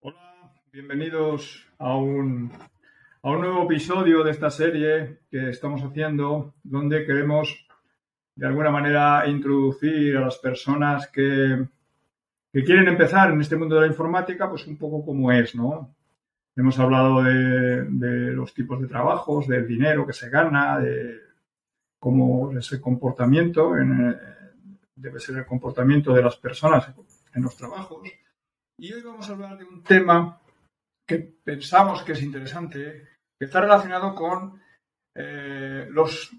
Hola, bienvenidos a un, a un nuevo episodio de esta serie que estamos haciendo donde queremos de alguna manera introducir a las personas que, que quieren empezar en este mundo de la informática, pues un poco como es, ¿no? Hemos hablado de, de los tipos de trabajos, del dinero que se gana, de cómo es el comportamiento, en, debe ser el comportamiento de las personas en los trabajos. Y hoy vamos a hablar de un tema que pensamos que es interesante, que está relacionado con eh, los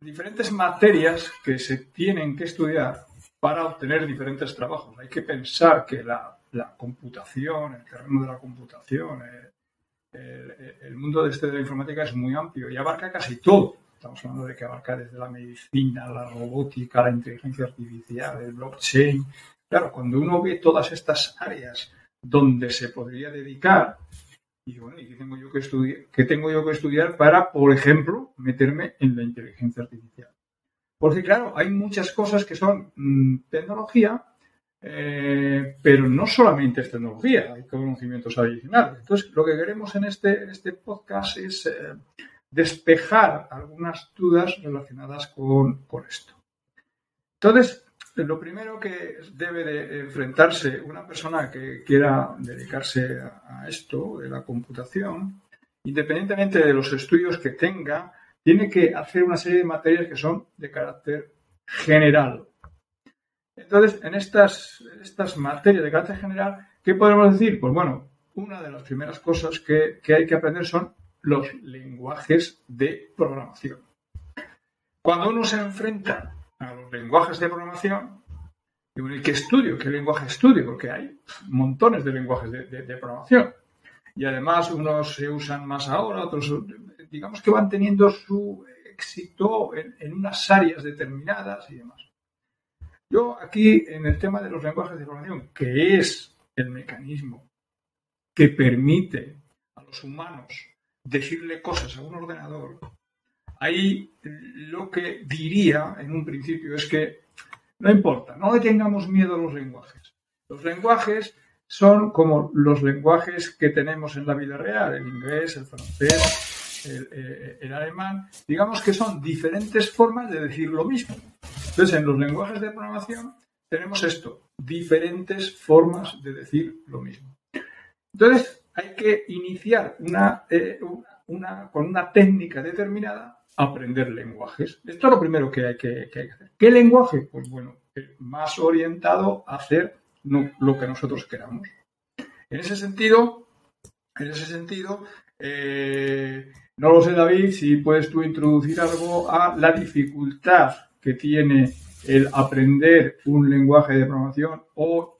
diferentes materias que se tienen que estudiar para obtener diferentes trabajos. Hay que pensar que la, computación, el terreno de la computación, eh, el, mundo de, este de la informática es muy amplio y abarca casi todo. Estamos hablando de que abarca desde la medicina, la robótica, la inteligencia artificial, el blockchain. Claro, cuando uno ve todas estas áreas donde se podría dedicar, y bueno, ¿y qué tengo yo que estudiar? ¿Qué tengo yo que estudiar para, por ejemplo, meterme en la inteligencia artificial? Porque claro, hay muchas cosas que son mm, tecnología, eh, pero no solamente es tecnología, hay conocimientos adicionales. Entonces, lo que queremos en este, este podcast es eh, despejar algunas dudas relacionadas con, esto. Entonces, lo primero que debe de enfrentarse una persona que quiera dedicarse a esto de la computación, independientemente de los estudios que tenga, tiene que hacer una serie de materias que son de carácter general. Entonces, en estas, estas materias de carácter general, ¿qué podemos decir? Pues bueno, una de las primeras cosas que, que hay que aprender son los lenguajes de programación. Cuando uno se enfrenta a los lenguajes de programación, ¿y qué estudio? ¿Qué lenguaje estudio? Porque hay montones de lenguajes de, programación. Y además unos se usan más ahora, otros digamos que van teniendo su éxito en, unas áreas determinadas y demás. Yo aquí en el tema de los lenguajes de programación, que es el mecanismo que permite a los humanos decirle cosas a un ordenador Ahí lo que diría en un principio es que no importa, no le tengamos miedo a los lenguajes. Los lenguajes son como los lenguajes que tenemos en la vida real, el inglés, el francés, el, eh, alemán. Digamos que son diferentes formas de decir lo mismo. Entonces, en los lenguajes de programación tenemos esto, diferentes formas de decir lo mismo. Entonces, hay que iniciar eh, con una técnica determinada aprender lenguajes. Esto es lo primero que hay que, hacer. ¿Qué lenguaje? Pues bueno, más orientado a hacer lo que nosotros queramos. En ese sentido, en ese sentido, eh, no lo sé, David, si puedes tú introducir algo a la dificultad que tiene el aprender un lenguaje de programación o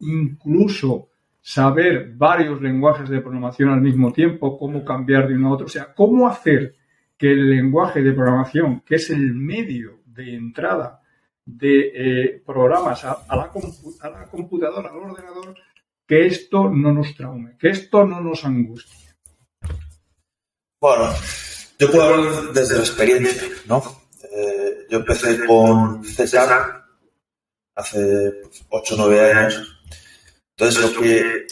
incluso saber varios lenguajes de programación al mismo tiempo, cómo cambiar de uno a otro, o sea, cómo hacer que el lenguaje de programación, que es el medio de entrada de eh, programas a, la a, la computadora, al ordenador, que esto no nos traume, que esto no nos angustie. Bueno, yo puedo hablar desde la experiencia, ¿no? Eh, yo empecé con César hace 8 o 9 años. Entonces, lo que.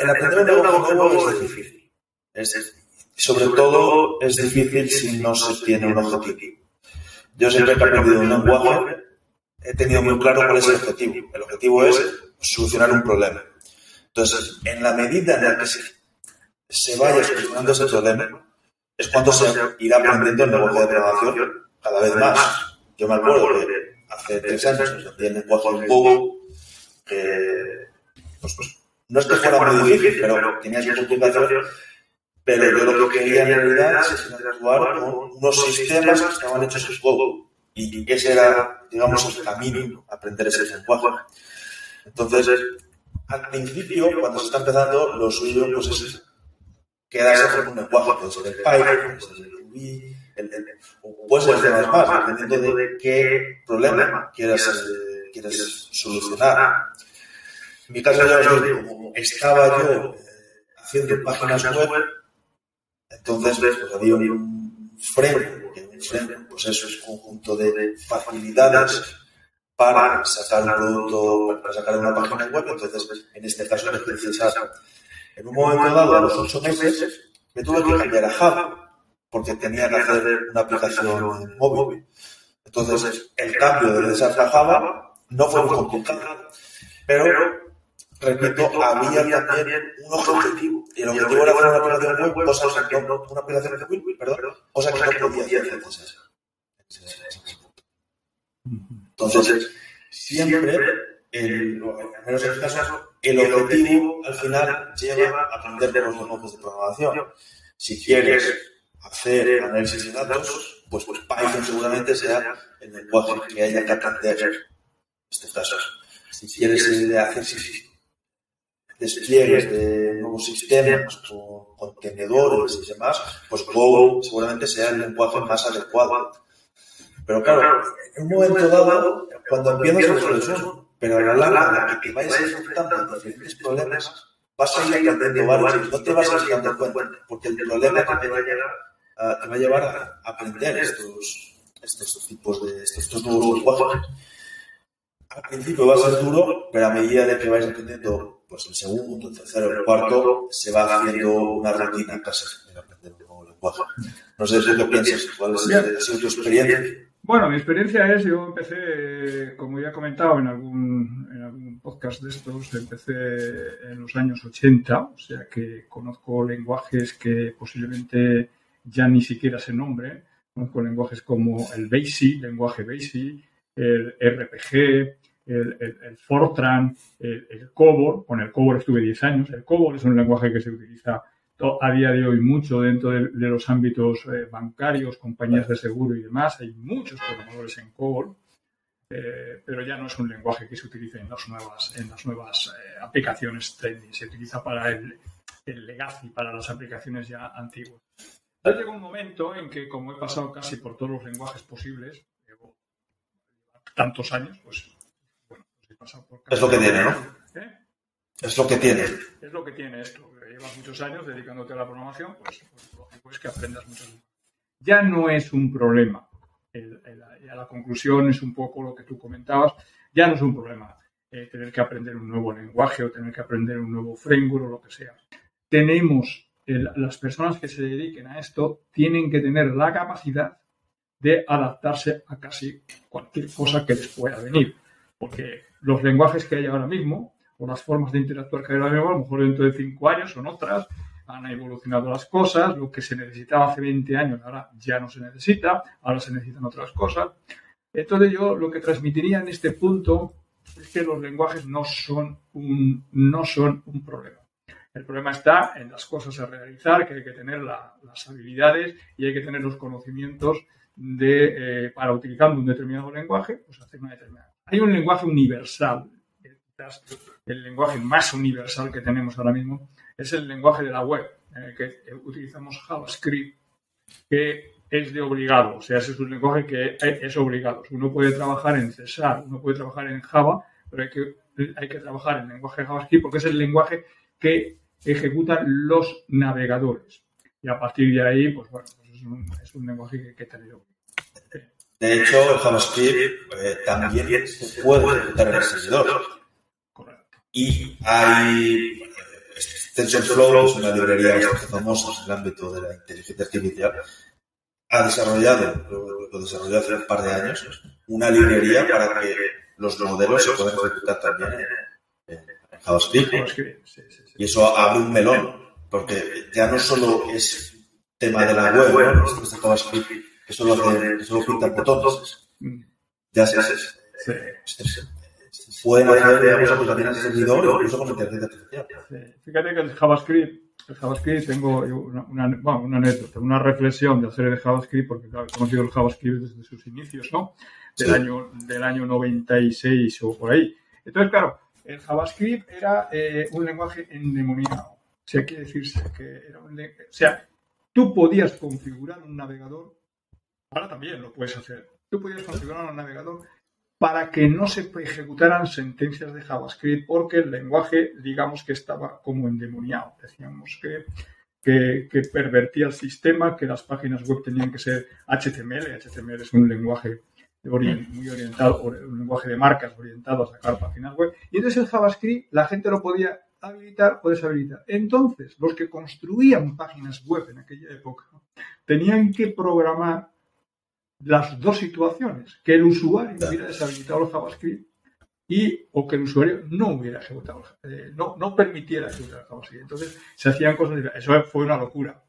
El aprender un nuevo es difícil. Es, sobre todo es difícil si no se tiene un objetivo. Yo siempre que he aprendido un lenguaje he tenido muy claro cuál es el objetivo. El objetivo es solucionar un problema. Entonces, en la medida en la que se, vaya solucionando ese problema, es cuando se irá aprendiendo el lenguaje de programación cada vez más. Yo me acuerdo que hace tres años aprendí el lenguaje en Go, que pues, pues, no es que fuera muy difícil, pero tenía su complicación pero yo lo que quería en realidad es interactuar con unos sistemas que estaban hechos en Go. Y ese era, digamos, el camino a aprender ese lenguaje. Entonces, al principio, cuando se está empezando, lo suyo pues, es quedarse con un lenguaje, puede ser el Python, puede ser el Ruby, o puede ser el más, dependiendo de qué problema quieras, quieras solucionar. En mi caso, ya os digo, como estaba yo eh, haciendo páginas web, entonces, pues había un framework, un framework, pues eso es un conjunto de facilidades para sacar un producto, para sacar una página web. Entonces, en este caso, es necesario. En un momento dado, a los ocho meses, me tuve que cambiar a Java porque tenía que hacer una aplicación móvil. Entonces, el cambio de esa a Java no fue muy complicado. Pero, repito, había también un objetivo. Y el objetivo era hacer una aplicación web, cosa que no, una aplicación web, perdón, cosa que no podía hacer entonces. Entonces, siempre, el, al menos en este caso, el objetivo al final lleva a aprender los lenguajes de programación. Si quieres hacer análisis de datos, pues, pues Python seguramente será el lenguaje que haya que aprender en este caso. Si quieres hacer despliegues de nuevos sistemas con contenedores y demás, pues Go seguramente sea el lenguaje más adecuado. Pero claro, en un momento dado, cuando empiezas a eso, pero a la larga, la que te vayas enfrentando diferentes problemas, vas a ir aprendiendo varios no te vas a ir dando cuenta, porque el problema que te va a llegar te va a llevar a aprender estos, estos tipos de estos nuevos lenguajes. Al principio va a ser duro, pero a medida de que vais aprendiendo pues el segundo, el tercero, el cuarto, se va haciendo una rutina casi de aprender un nuevo lenguaje. No sé si qué piensas, cuál es, tu experiencia. Bueno, mi experiencia es, yo empecé, como ya he comentado en algún, en algún podcast de estos, empecé en los años 80, o sea que conozco lenguajes que posiblemente ya ni siquiera se nombren, conozco lenguajes como el BASIC, lenguaje BASIC, el RPG, el, el, Fortran, el, el, COBOL, con el COBOL estuve 10 años, el COBOL es un lenguaje que se utiliza a día de hoy mucho dentro de, los ámbitos eh, bancarios, compañías de seguro y demás. Hay muchos programadores en COBOL, eh, pero ya no es un lenguaje que se utilice en las nuevas, en las nuevas eh, aplicaciones. Se utiliza para el, el legacy, para las aplicaciones ya antiguas. Ya llegó un momento en que, como he pasado casi por todos los lenguajes posibles, llevo tantos años, pues pasado por Es lo que tiene, ¿no? Es lo que tiene. Es lo que tiene esto llevas muchos años dedicándote a la programación, pues, pues lógico es que aprendas mucho. Ya no es un problema. El, ya la conclusión es un poco lo que tú comentabas. Ya no es un problema eh, tener que aprender un nuevo lenguaje o tener que aprender un nuevo framework o lo que sea. Tenemos, las personas que se dediquen a esto tienen que tener la capacidad de adaptarse a casi cualquier cosa que les pueda venir. Porque los lenguajes que hay ahora mismo o las formas de interactuar que hay ahora mismo, a lo mejor dentro de cinco años son otras, han evolucionado las cosas, lo que se necesitaba hace 20 años ahora ya no se necesita, ahora se necesitan otras cosas. Entonces yo lo que transmitiría en este punto es que los lenguajes no son un, no son un problema. El problema está en las cosas a realizar, que hay que tener las habilidades y hay que tener los conocimientos de, eh, para utilizando un determinado lenguaje, pues hacer una determinada. Hay un lenguaje universal el lenguaje más universal que tenemos ahora mismo es el lenguaje de la web, en el que utilizamos JavaScript, que es de obligado, o sea, es un lenguaje que es obligado. Uno puede trabajar en César, uno puede trabajar en Java, pero hay que, hay que trabajar en lenguaje JavaScript porque es el lenguaje que ejecutan los navegadores. Y a partir de ahí, pues bueno, pues es, un, lenguaje que que tener. De hecho, el JavaScript eh, también se puede ejecutar en el servidor. Y hay TensorFlow, es una librería bastante famosa en el ámbito de la inteligencia artificial, ha desarrollado, lo, desarrolló hace un par de años, una librería para que los modelos se puedan ejecutar también en, JavaScript. Y eso abre un melón, porque ya no solo es tema de la web, ¿no? Esto JavaScript, que solo, hace, que solo pinta botones. Mm. Ya se, se, pueden hacer aplicaciones de servidor incluso con inteligencia artificial. Fíjate que el JavaScript, el JavaScript tengo una, una, bueno, una anécdota, una reflexión de hacer el JavaScript, porque claro, he conocido el JavaScript desde sus inicios, ¿no? Del, año, del año 96 o por ahí. Entonces, claro, el JavaScript era eh, un lenguaje endemoniado. O sea, quiere decirse que era un O sea, tú podías configurar un navegador, ahora también lo puedes hacer. Tú podías configurar un navegador para que no se ejecutaran sentencias de JavaScript porque el lenguaje, digamos que estaba como endemoniado. Decíamos que, que, pervertía el sistema, que las páginas web tenían que ser HTML. HTML es un lenguaje muy orientado, un lenguaje de marcas orientado a sacar páginas web. Y entonces el JavaScript la gente lo podía habilitar o deshabilitar. Entonces, los que construían páginas web en aquella época tenían que programar las dos situaciones, que el usuario hubiera deshabilitado el JavaScript y o que el usuario no hubiera ejecutado, eh, no, no permitiera ejecutar el JavaScript. Entonces se hacían cosas diferentes. Eso fue una locura.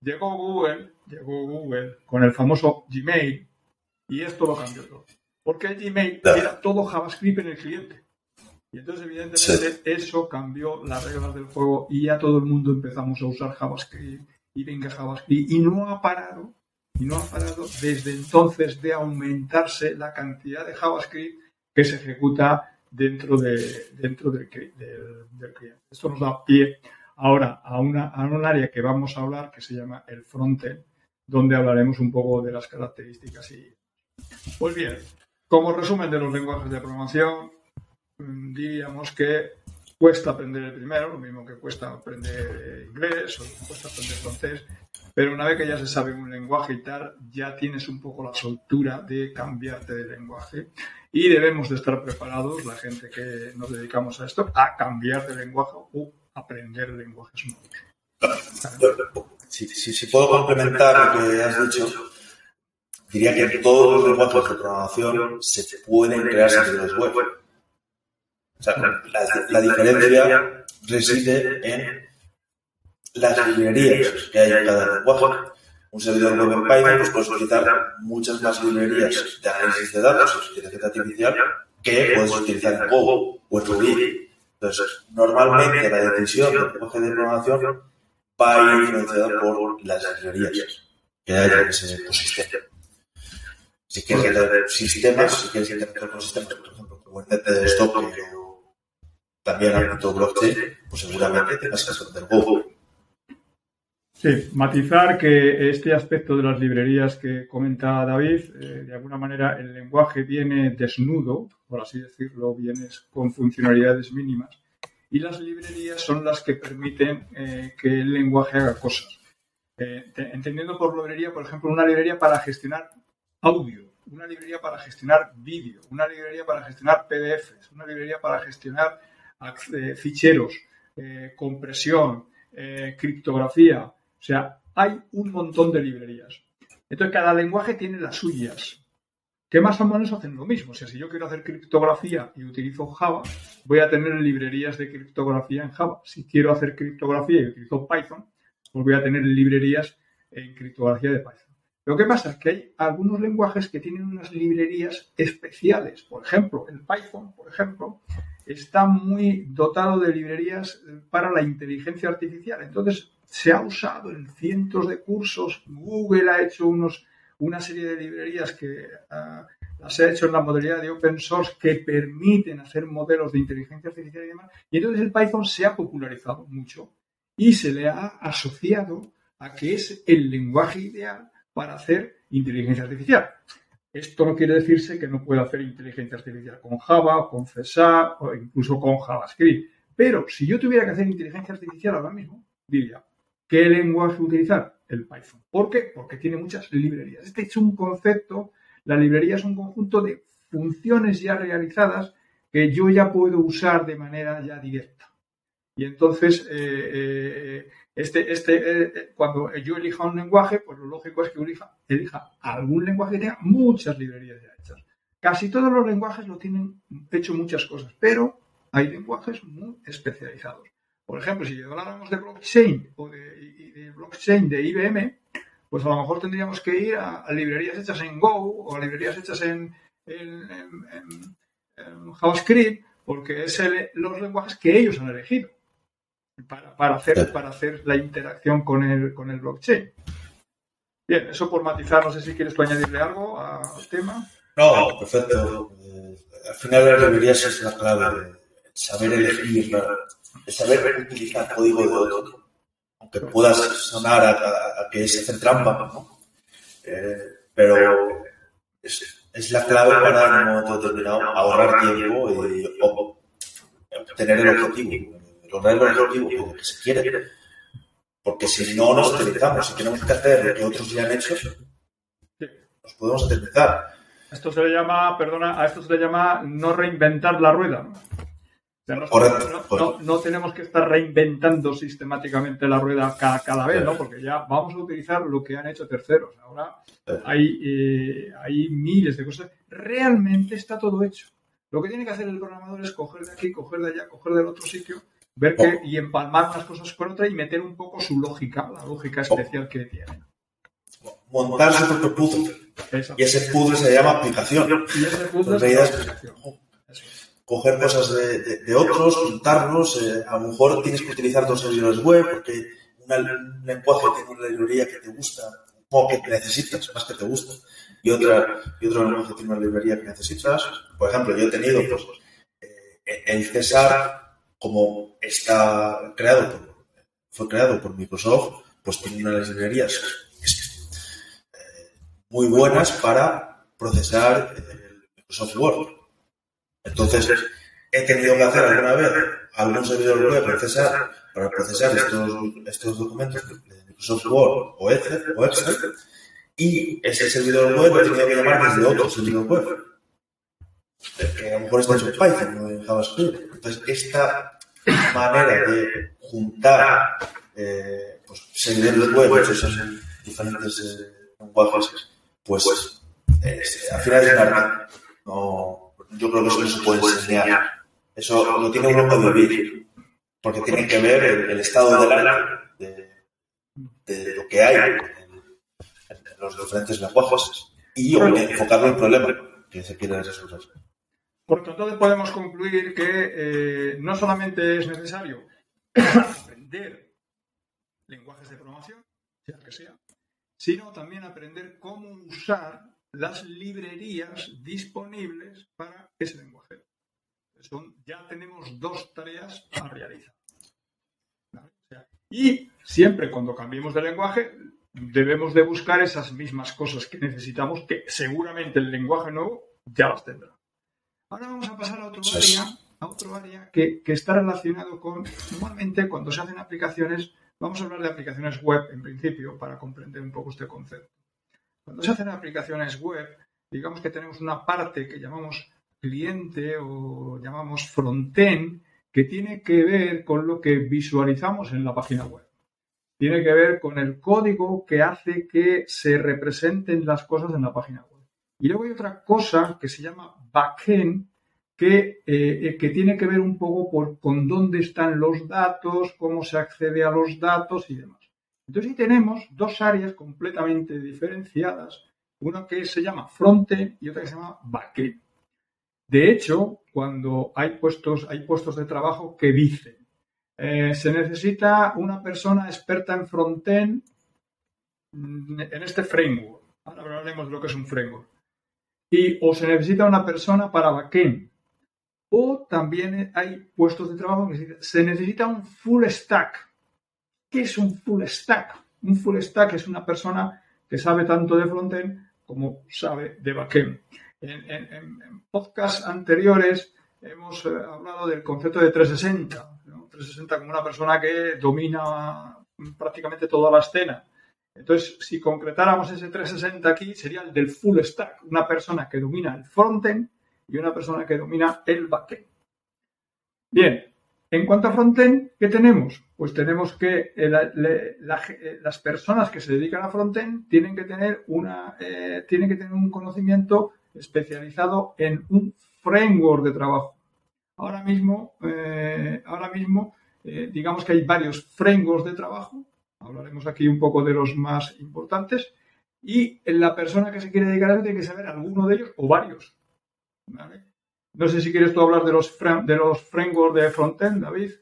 Llegó Google, llegó Google con el famoso Gmail y esto lo cambió todo. Porque el Gmail era todo JavaScript en el cliente. Y entonces, evidentemente, eso cambió las reglas del juego y ya todo el mundo empezamos a usar JavaScript y venga JavaScript y no ha parado, y no ha parado desde entonces de aumentarse la cantidad de JavaScript que se ejecuta dentro, de, dentro del, del, cliente. Esto nos da pie ahora a, una, a un área que vamos a hablar que se llama el frontend, donde hablaremos un poco de las características y pues bien, como resumen de los lenguajes de programación, mm, diríamos que cuesta aprender el primero, lo mismo que cuesta aprender inglés o cuesta aprender francés, pero una vez que ya se sabe un lenguaje y tal, ya tienes un poco la soltura de cambiarte de lenguaje y debemos de estar preparados, la gente que nos dedicamos a esto, a cambiar de lenguaje o aprender lenguajes nuevos. Si, puedo complementar lo que has dicho, diría que todos los lenguajes de programación se pueden crear servidores web. O sea, la, diferencia reside en las librerías que hay en cada lenguaje. Un servidor web en Python pues puedes utilizar muchas más librerías de análisis de datos y inteligencia artificial que puedes utilizar en Go o en Ruby. Entonces, normalmente la decisión del lenguaje de programación va a ir influenciada por las librerías que hay en ese ecosistema. Si quieres tener sistemas, si quieres tener otros sistemas, por ejemplo, como el de stock o también ámbito blockchain, pues seguramente tengas que hacer Go. Sí, matizar que este aspecto de las librerías que comenta David, eh, de alguna manera el lenguaje viene desnudo, por así decirlo, viene con funcionalidades mínimas, y las librerías son las que permiten eh, que el lenguaje haga cosas. Eh, entendiendo por librería, por ejemplo, una librería para gestionar audio, una librería para gestionar vídeo, una librería para gestionar PDFs, una librería para gestionar ficheros, eh, compresión, eh, criptografía. O sea, hay un montón de librerías. Entonces, cada lenguaje tiene las suyas, que más o menos hacen lo mismo. O sea, si yo quiero hacer criptografía y utilizo Java, voy a tener librerías de criptografía en Java. Si quiero hacer criptografía y utilizo Python, pues voy a tener librerías en criptografía de Python. Lo que pasa es que hay algunos lenguajes que tienen unas librerías especiales. Por ejemplo, el Python, por ejemplo, está muy dotado de librerías para la inteligencia artificial. Entonces, se ha usado en cientos de cursos. Google ha hecho unos, una serie de librerías que uh, las ha hecho en la modalidad de open source que permiten hacer modelos de inteligencia artificial y demás. Y entonces el Python se ha popularizado mucho y se le ha asociado a que es el lenguaje ideal para hacer inteligencia artificial. Esto no quiere decirse que no pueda hacer inteligencia artificial con Java, con C o incluso con JavaScript. Pero si yo tuviera que hacer inteligencia artificial ahora mismo, diría, ¿qué lenguaje utilizar? El Python. ¿Por qué? Porque tiene muchas librerías. Este es un concepto, la librería es un conjunto de funciones ya realizadas que yo ya puedo usar de manera ya directa. Y entonces, eh, eh, este, este, eh, cuando yo elija un lenguaje, pues lo lógico es que elija, elija algún lenguaje que tenga muchas librerías ya hechas. Casi todos los lenguajes lo tienen hecho muchas cosas, pero hay lenguajes muy especializados. Por ejemplo, si habláramos de blockchain o de, blockchain de IBM, pues a lo mejor tendríamos que ir a, librerías hechas en Go o a librerías hechas en, JavaScript, porque es los lenguajes que ellos han elegido para, hacer, para hacer la interacción con el, con el blockchain. Bien, eso por matizar, no sé si quieres tú añadirle algo al tema. No, perfecto. Eh, al final las librerías es la clave, saber elegir, saber utilizar código de otro, aunque puedas sonar a, que es hacer trampa, ¿no? Eh, pero es, es, la clave para en un momento determinado ahorrar tiempo y obtener el objetivo lograr el objetivo que se quiere. Porque si no nos utilizamos, si tenemos que hacer lo que otros ya han hecho, nos podemos utilizar. Esto se le llama, perdona, a esto se le llama no reinventar la rueda. no, no, tenemos que estar reinventando sistemáticamente la rueda cada, vez, ¿no? Porque ya vamos a utilizar lo que han hecho terceros. Ahora hay, eh, hay miles de cosas. Realmente está todo hecho. Lo que tiene que hacer el programador es coger de aquí, coger de allá, coger del otro sitio, ver que, y empalmar unas cosas con otras y meter un poco su lógica, la lógica especial que tiene. Montar su propio puzzle. Y ese puzzle se llama aplicación. Y ese puzzle es aplicación. Coger cosas de, otros, juntarlos. Eh, a lo mejor tienes que utilizar dos servidores web porque un lenguaje tiene una librería que te gusta o que necesitas, más que te gusta, y otra y otro lenguaje tiene una librería que necesitas. Por ejemplo, yo he tenido pues, eh, el César, como está creado por, fue creado por Microsoft, pues tiene unas librerías muy buenas para procesar el software. Entonces, he tenido que hacer alguna vez algún servidor web procesar, para procesar estos, estos documentos de Microsoft Word o Excel, o Excel y ese servidor web he tenido que llamar desde otro servidor web. Que a lo mejor está en Python o en JavaScript. Entonces, esta manera de juntar eh, pues, servidores web hechos en diferentes eh, lenguajes pues eh, al final es un No, yo creo que eso no se puede enseñar. Eso lo tiene uno que vivir, porque tiene que ver el, estado del arte de, lo que hay en, los diferentes lenguajes y enfocarlo en el problema que se quiere resolver. Por tanto, podemos concluir que eh, no solamente es necesario aprender lenguajes de programación, sea que sea, sino también aprender cómo usar las librerías disponibles para ese lenguaje. ya tenemos dos tareas a realizar. y siempre cuando cambiemos de lenguaje debemos de buscar esas mismas cosas que necesitamos, que seguramente el lenguaje nuevo ya las tendrá. Ahora vamos a pasar a otro área, a otro área que, que está relacionado con, normalmente cuando se hacen aplicaciones, Vamos a hablar de aplicaciones web en principio para comprender un poco este concepto. Cuando se hacen aplicaciones web, digamos que tenemos una parte que llamamos cliente o llamamos frontend que tiene que ver con lo que visualizamos en la página web. Tiene que ver con el código que hace que se representen las cosas en la página web. Y luego hay otra cosa que se llama backend, que, eh, que tiene que ver un poco con dónde están los datos, cómo se accede a los datos y demás. Entonces, ahí tenemos dos áreas completamente diferenciadas, una que se llama frontend y otra que se llama backend. De hecho, cuando hay puestos, hay puestos de trabajo que dicen, eh, se necesita una persona experta en frontend mm, en este framework. Ahora hablaremos de lo que es un framework. Y o se necesita una persona para backend o también hay puestos de trabajo que se necesita un full stack. ¿Qué es un full stack? Un full stack es una persona que sabe tanto de frontend como sabe de backend. En, en, podcasts anteriores hemos eh, hablado del concepto de 360. 360 como una persona que domina prácticamente toda la escena. Entonces, si concretáramos ese 360 aquí, sería el del full stack. Una persona que domina el frontend y una persona que domina el backend. Bien, en cuanto a frontend, ¿qué tenemos? Pues tenemos que eh, eh, las personas que se dedican a frontend tienen que tener una eh, tienen que tener un conocimiento especializado en un framework de trabajo. Ahora mismo, ahora mismo digamos que hay varios frameworks de trabajo. Hablaremos aquí un poco de los más importantes. Y la persona que se quiere dedicar a eso tiene que saber alguno de ellos o varios. No sé si quieres tú hablar de los, de los frameworks de frontend, David.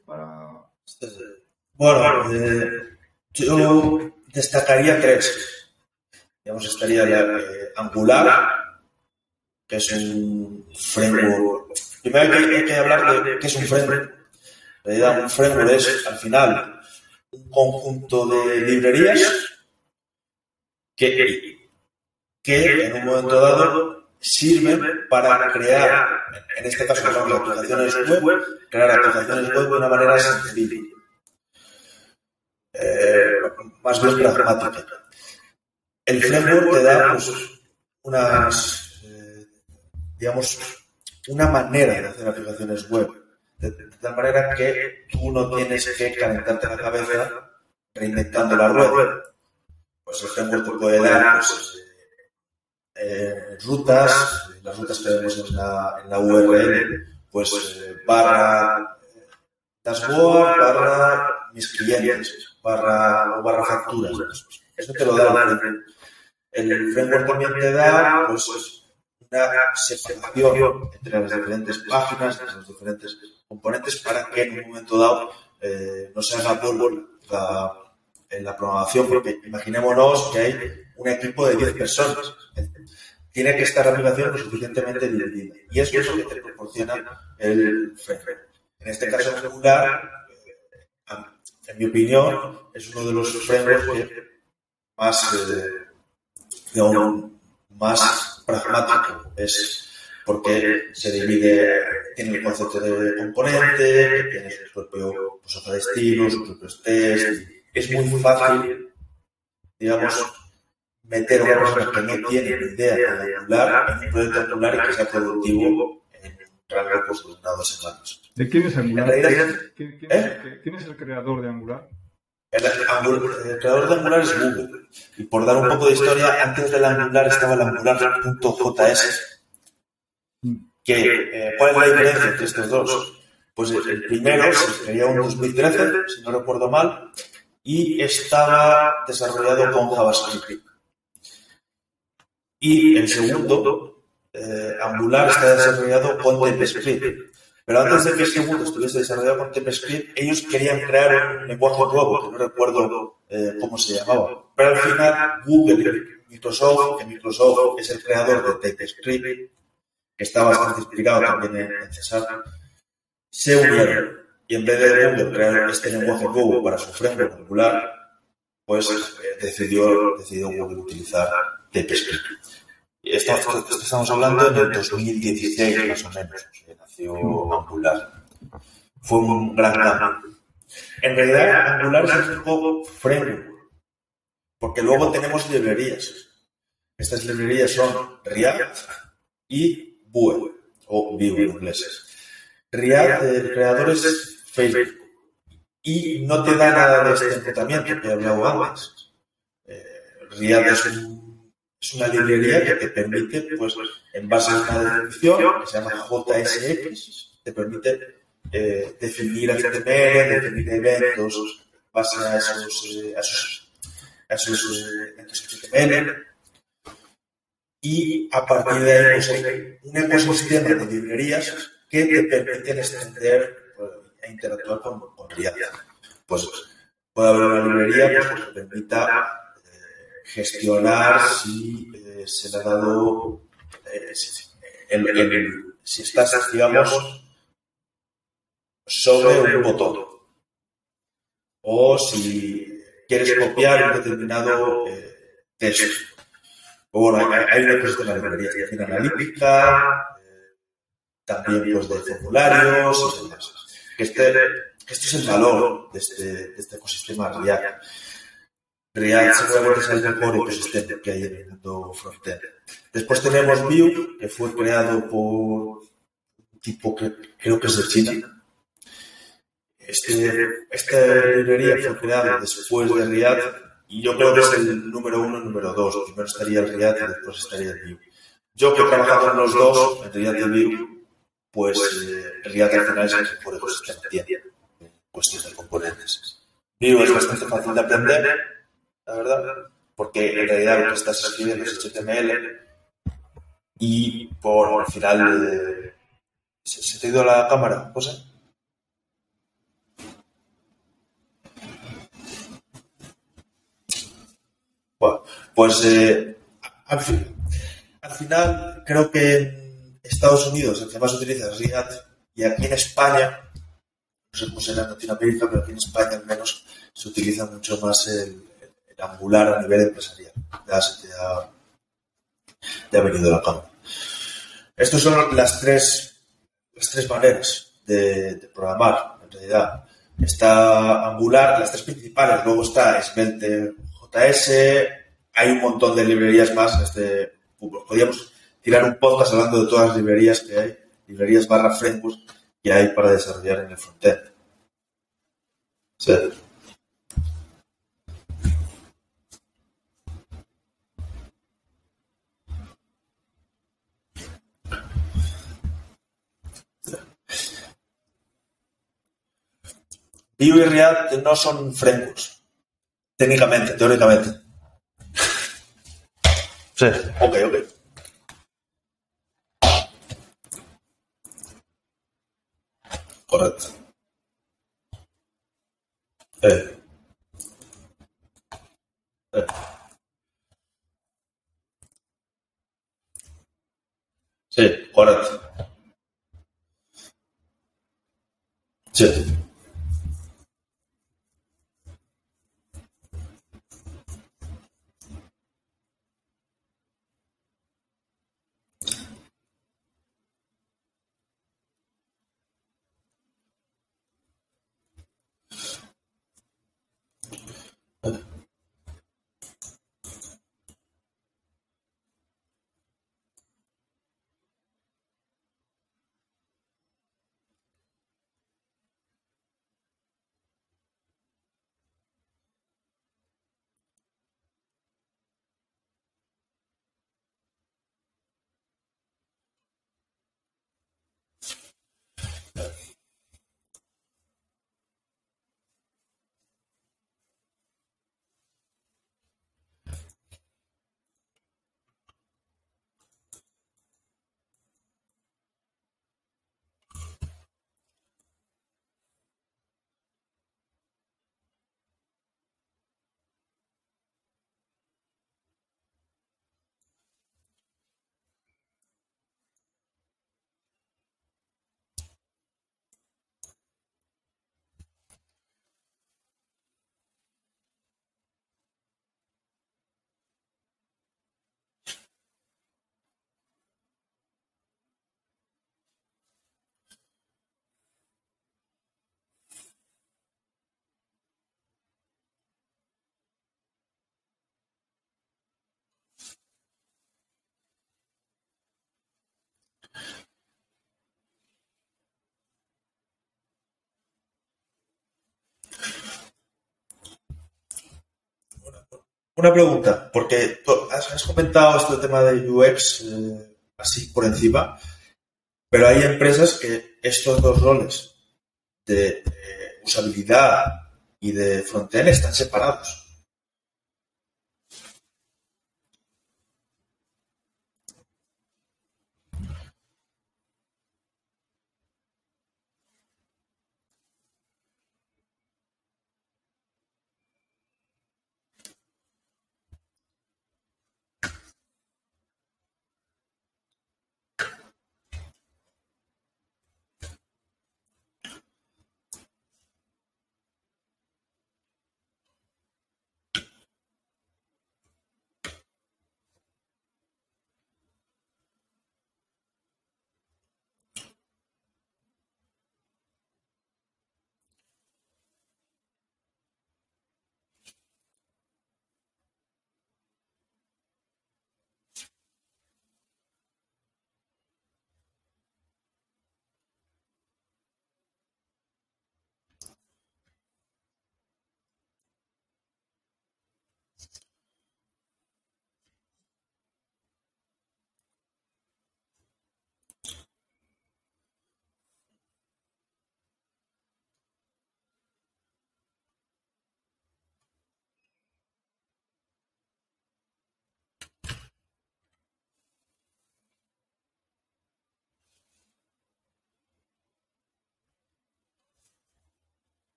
Bueno, eh, yo destacaría tres. Digamos, estaría eh, Angular, que es un framework. Primero hay que, hablar de qué es un framework. un framework es, al final, un conjunto de librerías que, que en un momento dado sirven para crear, en este caso hablamos de aplicaciones web, crear aplicaciones web de una manera sencilla. Eh, más bien pragmática. El framework te da pues, unas eh, digamos, una manera de hacer aplicaciones web. De, tal manera que tú no tienes que calentarte la cabeza reinventando la web. Pues el framework te puede dar pues, eh, rutas, las rutas que vemos en la, en la URL, pues eh, barra dashboard, barra mis clientes, barra, o barra facturas. Eso te lo da el, el framework también te da pues, una separación entre las diferentes páginas, entre los diferentes componentes, para que en un momento dado eh, no se haga polvo en la programación, porque imaginémonos que hay un equipo de 10 personas. Tiene que estar la aplicación lo suficientemente dividida. Y eso es lo que te proporciona el framework. En este caso Angular, eh, en mi opinión, es uno de los frameworks más, eh, más pragmático es porque se divide, tiene el concepto de componente, tiene su propio pues, hoja de estilo, sus propios test. Es muy fácil, digamos, meter a una persona que no tiene ni idea de Angular en un proyecto Angular y que sea productivo en rango pues, de unas semanas. ¿De quién es Angular? ¿Quién, ¿Eh? ¿Quién, es el creador de Angular? El, el, creador de Angular es Google. Y por dar un poco de historia, antes del Angular estaba el Angular.js. Que, eh, ¿Cuál es la diferencia entre estos dos? Pues el primero sería un 2013, si no recuerdo mal, y estaba desarrollado con JavaScript. Y el segundo, eh, Angular, está desarrollado con TypeScript. Pero antes de que ese mundo estuviese desarrollado con TypeScript, ellos querían crear un lenguaje nuevo, que no recuerdo eh, cómo se llamaba. Pero al final, Google y Microsoft, que Microsoft es el creador de TypeScript, que está bastante explicado también en, César, se unieron. Y en vez de crear este lenguaje nuevo para su framework Angular, pues eh, decidió, utilizar TypeScript. Esto, estamos hablando en el 2016 más o menos Angular. Fue un gran cambio. En realidad, Angular es un poco framework, porque luego tenemos librerías. Estas librerías son React y Vue, o Vue en inglés. React, el creador es Facebook, y no te da nada de este tratamiento que he hablado antes. Eh, es un es una librería que te permite, pues, en base a una definición que se llama JSX, te permite eh, definir HTML, definir eventos, base a esos, eh, a esos, a esos eh, eventos HTML. Y a partir de ahí, pues, un ecosistema de librerías que te permiten extender e interactuar con, con React. Pues puede haber una librería pues, que permita gestionar si eh, se le ha dado, eh, si, estás, digamos, sobre un botón o si quieres copiar un determinado eh, texto. O bueno, hay, una cosa de librería de analítica, también pues, de formularios y. Este, este es el valor de este, de este ecosistema React React seguramente es el mejor ecosistema que hay en el mundo frontend. Después tenemos Vue, que fue creado por un tipo que creo que es de China. Este, esta librería fue creada después de React y yo creo que es el número uno y número dos. Primero estaría el React y después estaría el Vue. Yo que he trabajado en los dos, en React y Vue, pues eh, React al final es el mejor ecosistema que tiene en cuestión de componentes. Vue es bastante fácil de aprender la verdad, porque en realidad lo que estás escribiendo es HTML y por al final ¿Se, te ha ido la cámara, José? Bueno, pues eh, al, final creo que en Estados Unidos el que más utiliza es React y aquí en España, no sé cómo será en Latinoamérica, pero aquí en España al menos se utiliza mucho más el, Angular a nivel empresarial. Ya se te ha, venido la cama. Estas son las tres, las tres maneras de, programar, en realidad. Está Angular, las tres principales, luego está Svelte JS, hay un montón de librerías más. Este, podríamos tirar un podcast hablando de todas las librerías que hay, librerías barra frameworks que hay para desarrollar en el frontend. Sí. Y React no son frameworks. Técnicamente, teóricamente. Sí, ok, ok. Correcto. Una pregunta, porque has, comentado este tema de UX eh, así por encima, pero hay empresas que estos dos roles de, de usabilidad y de frontend están separados.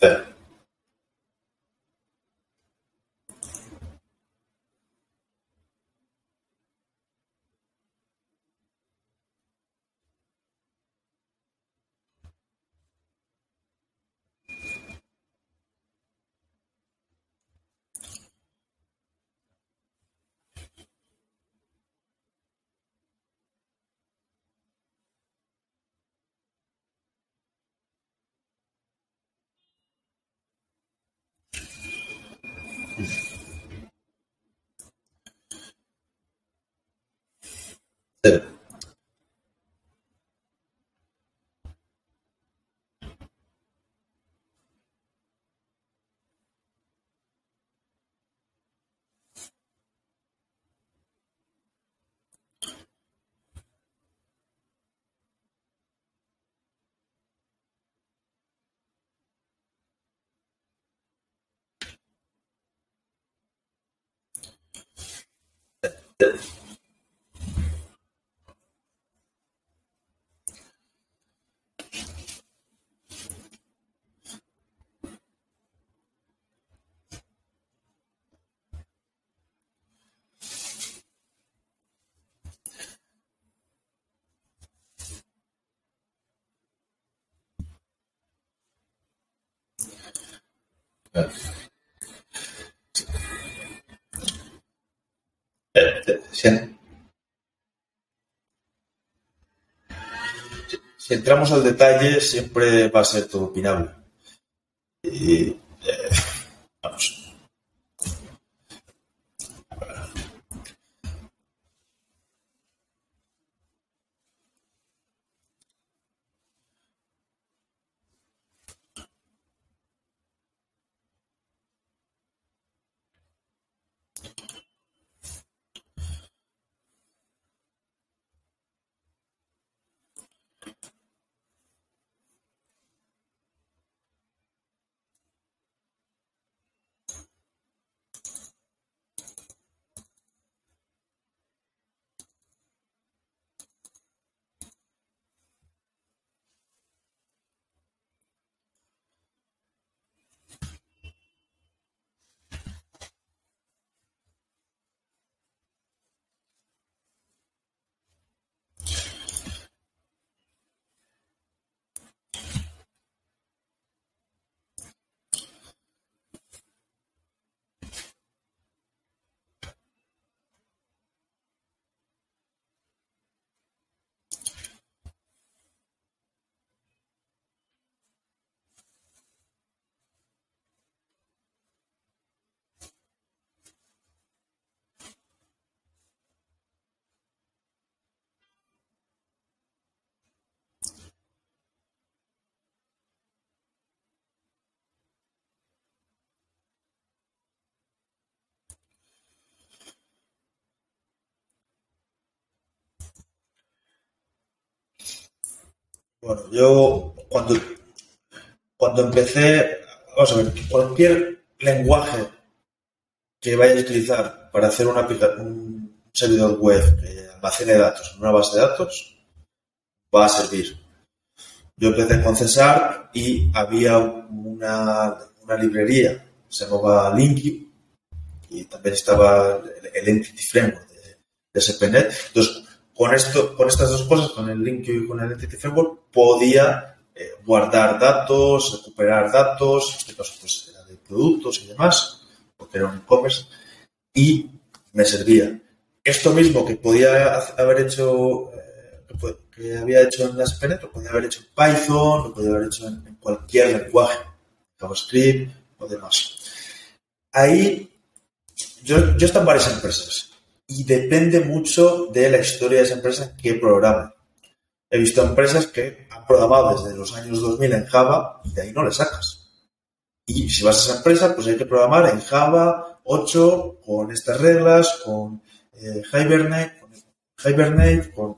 Cero. Cero. Eh, Si, entramos al detalle, siempre va a ser todo opinable. Bueno, yo cuando, cuando empecé, vamos a ver, cualquier lenguaje que vayas a utilizar para hacer una un servidor web que almacene datos en una base de datos, va a servir. Yo empecé con Cesar y había una, una librería, se llamaba Linky, y también estaba el, el Entity Framework de, de SPNet. Entonces, con, esto, con estas dos cosas, con el Linky y con el Entity Framework, podía eh, guardar datos, recuperar datos, en este caso pues era de productos y demás, porque era un e-commerce, y me servía. Esto mismo que podía haber hecho, eh, que había hecho en la SPNet, lo podía haber hecho en Python, lo podía haber hecho en, en cualquier lenguaje, JavaScript o demás. Ahí yo, yo he estado en varias empresas y depende mucho de la historia de esa empresa que programa. He visto empresas que han programado desde los años 2000 en Java y de ahí no le sacas. Y si vas a esa empresa, pues hay que programar en Java 8 con estas reglas, con eh, Hibernate, con, Hibernate con,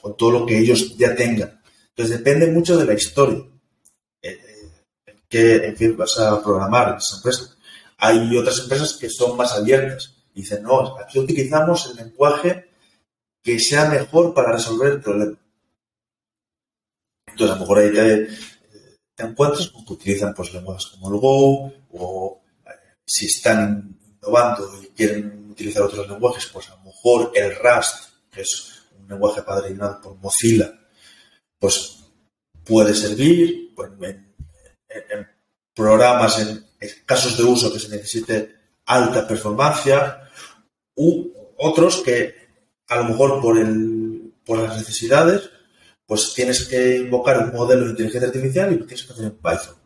con todo lo que ellos ya tengan. Entonces depende mucho de la historia eh, eh, en qué vas a programar en esa empresa. Hay otras empresas que son más abiertas. Y Dicen, no, aquí utilizamos el lenguaje que sea mejor para resolver el problema. Entonces, a lo mejor ahí te, te encuentras con que utilizan pues, lenguajes como el Go o eh, si están innovando y quieren utilizar otros lenguajes, pues a lo mejor el Rust, que es un lenguaje padrinado por Mozilla, pues puede servir pues, en, en, programas, en, casos de uso que se necesite alta performancia, u otros que a lo mejor por, el, por las necesidades, pues tienes que invocar un modelo de inteligencia artificial y lo tienes que hacer en Python.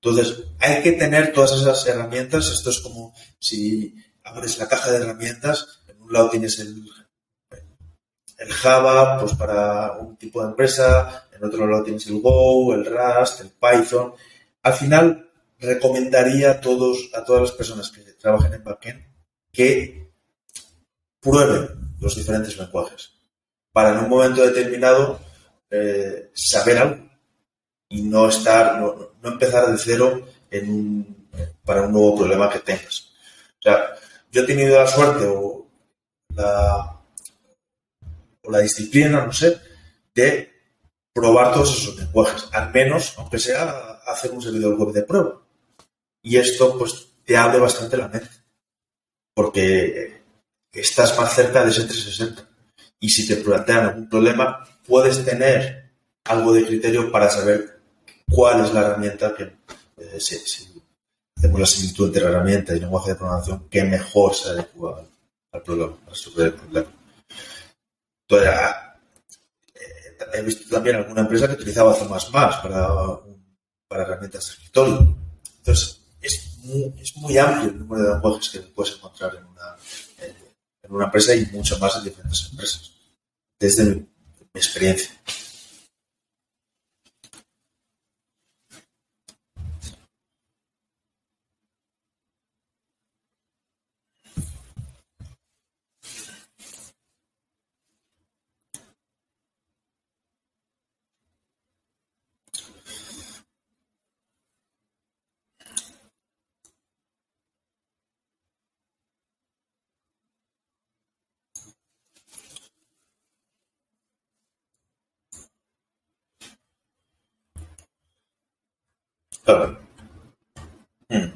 Entonces, hay que tener todas esas herramientas. Esto es como si abres la caja de herramientas, en un lado tienes el, el Java, pues para un tipo de empresa, en otro lado tienes el Go, el Rust, el Python. Al final, recomendaría a, todos, a todas las personas que trabajen en backend que prueben los diferentes lenguajes para en un momento determinado eh, saber algo y no estar, no, empezar de cero para un nuevo problema que tengas. O sea, yo he tenido la suerte o la, o la disciplina, no sé, de probar todos esos lenguajes, al menos, aunque sea hacer un servidor web de prueba. Y esto, pues, te abre bastante la mente, porque estás más cerca de ese 360. Y si te plantean algún problema, puedes tener algo de criterio para saber cuál es la herramienta que eh, se, hacemos la similitud entre herramienta y lenguaje de programación que mejor se adecua al, problema, a resolver el problema. Entonces, ah, eh, he visto también alguna empresa que utilizaba C++ para, para herramientas de escritorio. Entonces, es muy, es muy amplio el número de lenguajes que puedes encontrar en una, en una empresa y mucho más en diferentes empresas, desde mi experiencia. Claro. Hmm.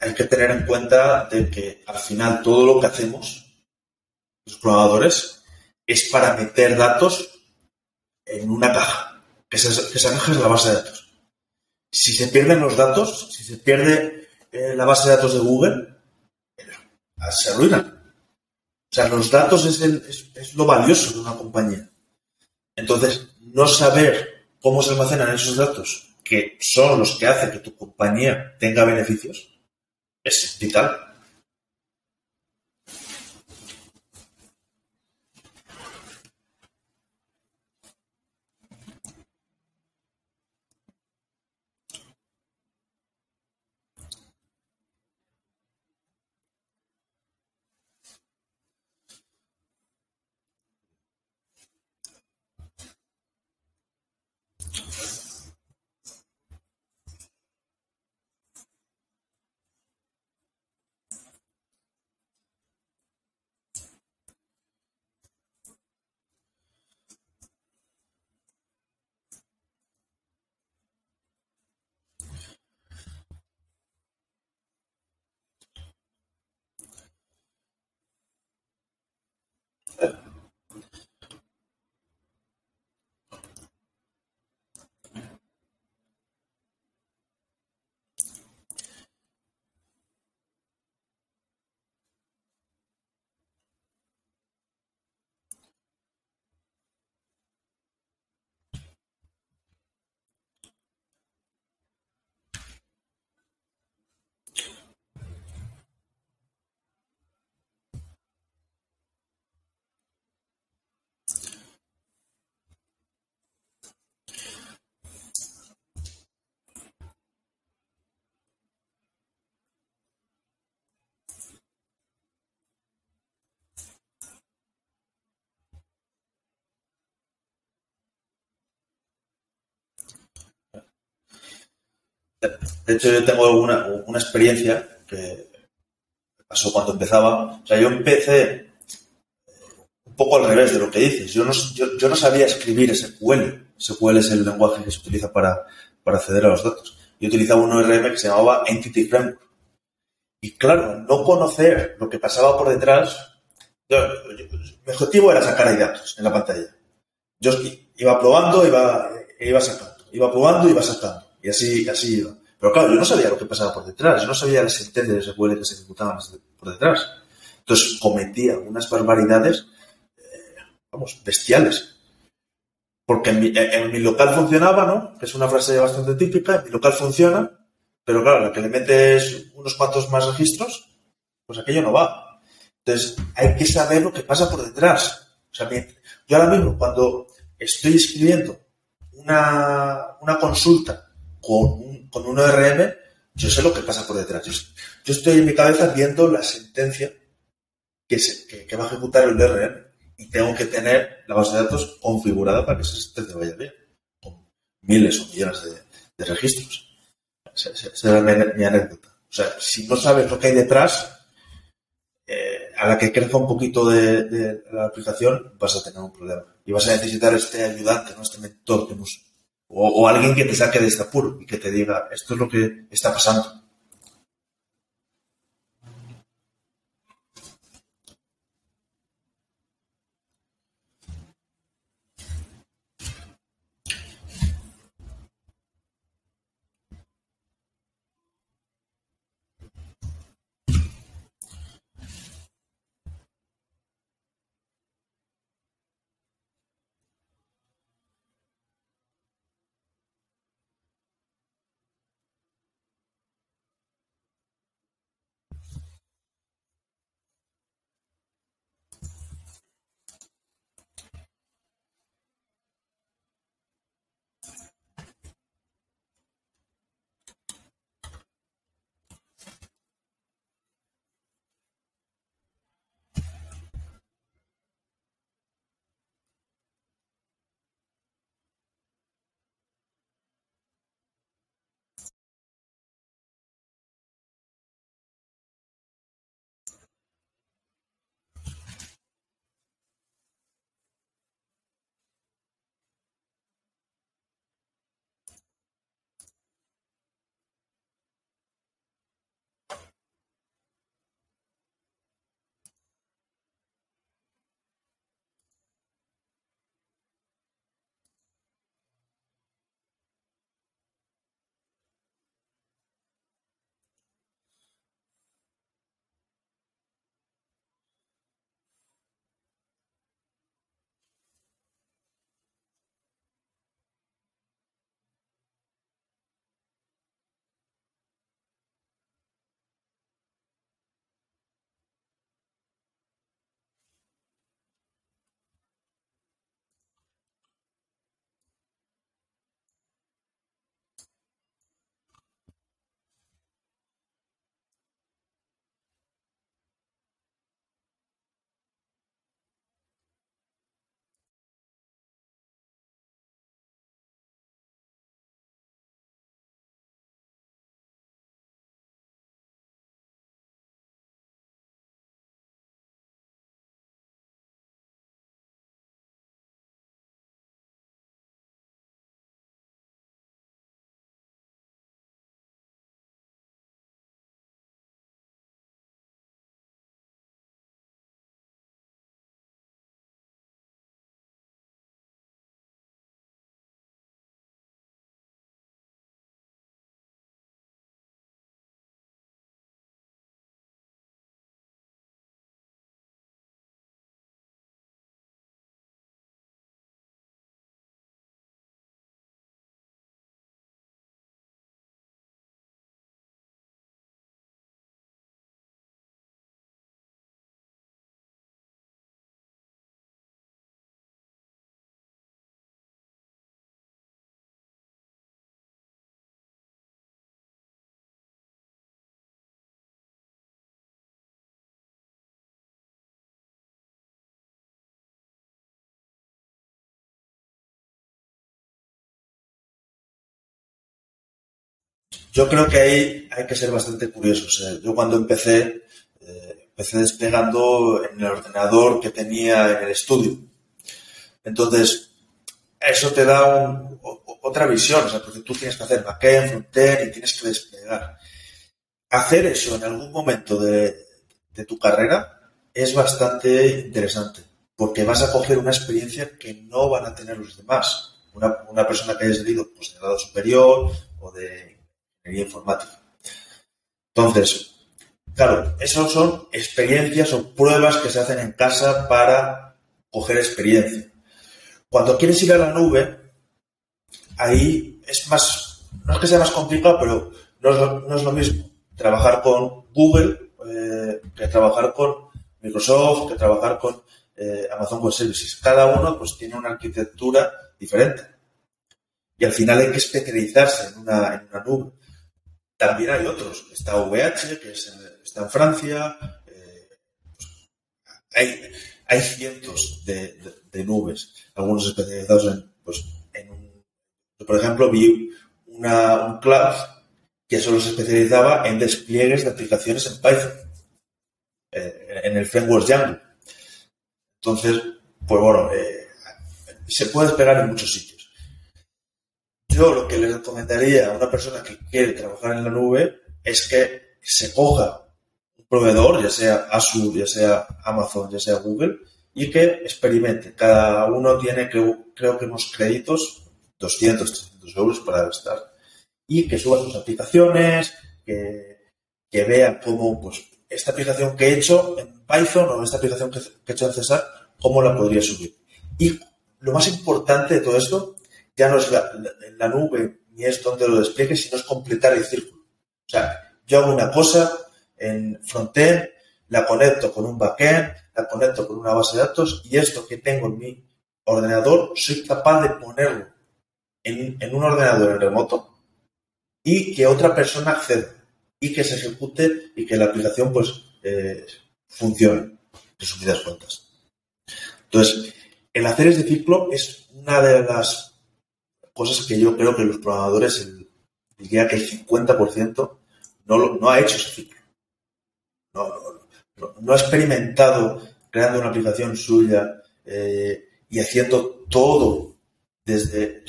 hay que tener en cuenta de que al final todo lo que hacemos, los programadores, es para meter datos en una caja, que esa, caja es la base de datos. Si se pierden los datos, si se pierde eh, la base de datos de Google, se arruinan. O sea, los datos es, lo valioso de una compañía. Entonces, no saber cómo se almacenan esos datos, que son los que hacen que tu compañía tenga beneficios, es vital. De hecho, yo tengo una, una experiencia que pasó cuando empezaba. O sea, yo empecé eh, un poco al revés de lo que dices. Yo no, yo, no sabía escribir SQL. SQL es el lenguaje que se utiliza para, para acceder a los datos. Yo utilizaba un ORM que se llamaba Entity Framework. Y claro, no conocer lo que pasaba por detrás, mi objetivo era sacar ahí datos en la pantalla. Yo iba probando, iba, iba sacando, iba probando, iba sacando. Así, así iba. Pero claro, yo no sabía lo que pasaba por detrás, yo no sabía las sentencias de SQL que se ejecutaban por detrás. Entonces cometía unas barbaridades, eh, vamos, bestiales. Porque en mi, local funcionaba, ¿no? Que es una frase bastante típica, en mi local funciona, pero claro, la que le metes unos cuantos más registros, pues aquello no va. Entonces, hay que saber lo que pasa por detrás. O sea, yo ahora mismo, cuando estoy escribiendo una consulta con con un ORM, yo sé lo que pasa por detrás. Yo, estoy en mi cabeza viendo la sentencia que, va a ejecutar el ORM y tengo que tener la base de datos configurada para que esa sentencia vaya bien, con miles o millones de, registros. Esa, es mi, anécdota. O sea, si no sabes lo que hay detrás, eh, a la que crezca un poquito de, la aplicación, vas a tener un problema. Y vas a necesitar este ayudante, ¿no? este mentor que nos, o, alguien que te saque de este apuro y que te diga, esto es lo que está pasando. Yo creo que ahí hay que ser bastante curiosos. yo cuando empecé, eh, empecé desplegando en el ordenador que tenía en el estudio. Entonces, eso te da otra visión, o sea, porque tú tienes que hacer backend, frontend y tienes que desplegar. Hacer eso en algún momento de, tu carrera es bastante interesante, porque vas a coger una experiencia que no van a tener los demás. Una, persona que haya salido pues, de grado superior o de ingeniería informática. Entonces, claro, esas son experiencias o pruebas que se hacen en casa para coger experiencia. Cuando quieres ir a la nube, ahí es más, no es que sea más complicado, pero no es lo, mismo trabajar con Google eh, que trabajar con Microsoft, que trabajar con eh, Amazon Web Services. Cada uno pues tiene una arquitectura diferente. Y al final hay que especializarse en una, en una nube. También hay otros. Está VH, que está en Francia. Eh, pues, hay, hay cientos de, nubes, algunos especializados en, pues, un... por ejemplo, vi una, un cloud que solo se especializaba en despliegues de aplicaciones en Python, eh, en el framework Django. Entonces, pues bueno, eh, se puede despegar en muchos sitios. Yo lo que le recomendaría a una persona que quiere trabajar en la nube es que se coja proveedor, ya sea Azure, ya sea Amazon, ya sea Google, y que experimente. Cada uno tiene, que, creo que unos créditos, 200, 300 euros para gastar, y que suba sus aplicaciones, que, que vea cómo, pues, esta aplicación que he hecho en Python o esta aplicación que, he hecho en César, cómo la podría subir. Y lo más importante de todo esto ya no es la, la nube ni es donde lo despliegue, sino es completar el círculo. O sea, yo hago una cosa, en frontend, la conecto con un backend, la conecto con una base de datos y esto que tengo en mi ordenador soy capaz de ponerlo en, un ordenador en remoto y que otra persona acceda y que se ejecute y que la aplicación pues eh, funcione, resumidas cuentas. Entonces, el hacer ese ciclo es una de las cosas que yo creo que los programadores, el, diría que el 50% no, no ha hecho ese ciclo no, ha experimentado creando una aplicación suya eh, y haciendo todo desde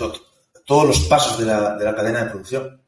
todos los pasos de la, de la cadena de producción.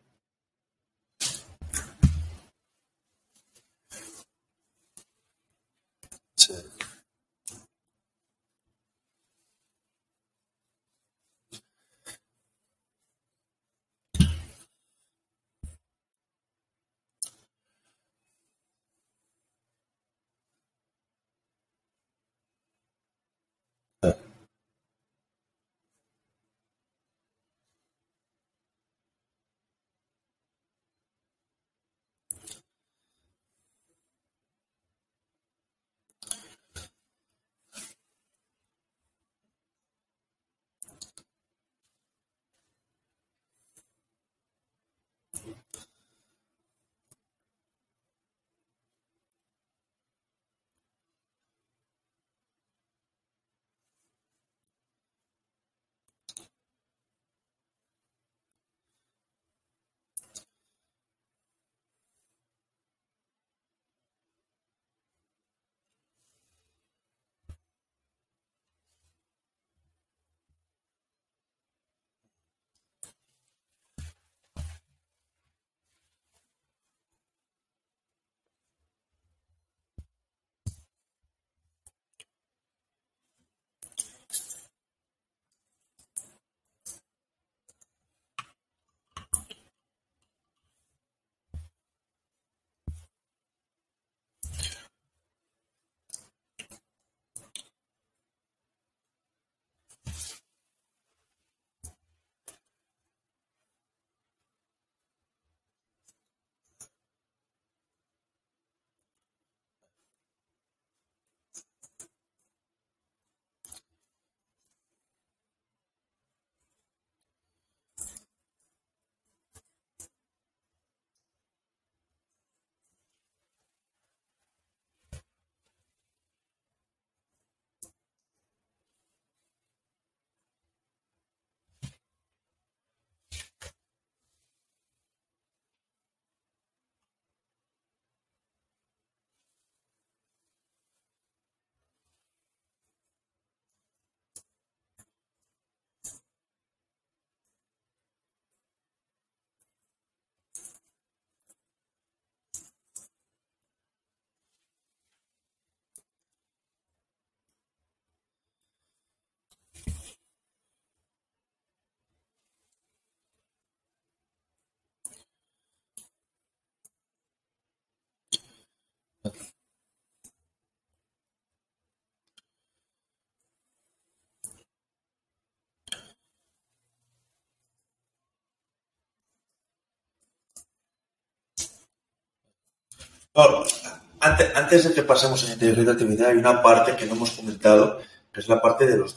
Antes, de que pasemos a inteligencia artificial, hay una parte que no hemos comentado, que es la parte de los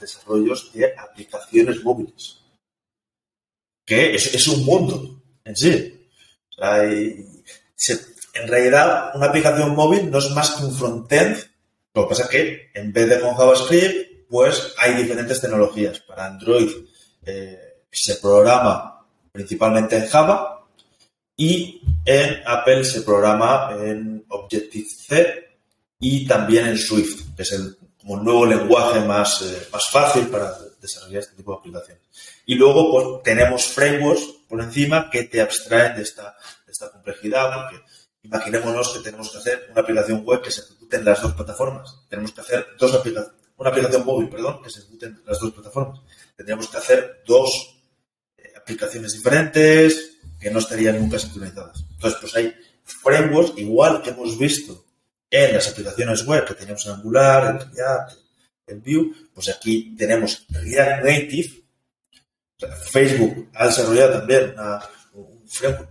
desarrollos de aplicaciones móviles. Que es, es un mundo en sí. en realidad, una aplicación móvil no es más que un frontend. Lo que pasa es que en vez de con JavaScript, pues hay diferentes tecnologías. Para Android eh, se programa principalmente en Java y en Apple se programa en Objective-C y también en Swift, que es el como nuevo lenguaje más, eh, más fácil para desarrollar este tipo de aplicaciones. Y luego pues, tenemos frameworks por encima que te abstraen de esta, de esta complejidad, porque imaginémonos que tenemos que hacer una aplicación web que se ejecute en las dos plataformas. Tenemos que hacer dos aplicaciones, una aplicación móvil, perdón, que se ejecute en las dos plataformas. Tendríamos que hacer dos eh, aplicaciones diferentes que no estarían nunca sincronizadas. Entonces, pues hay frameworks, igual que hemos visto en las aplicaciones web que tenemos en Angular, en React, en Vue, pues aquí tenemos React Native. Facebook ha desarrollado también un framework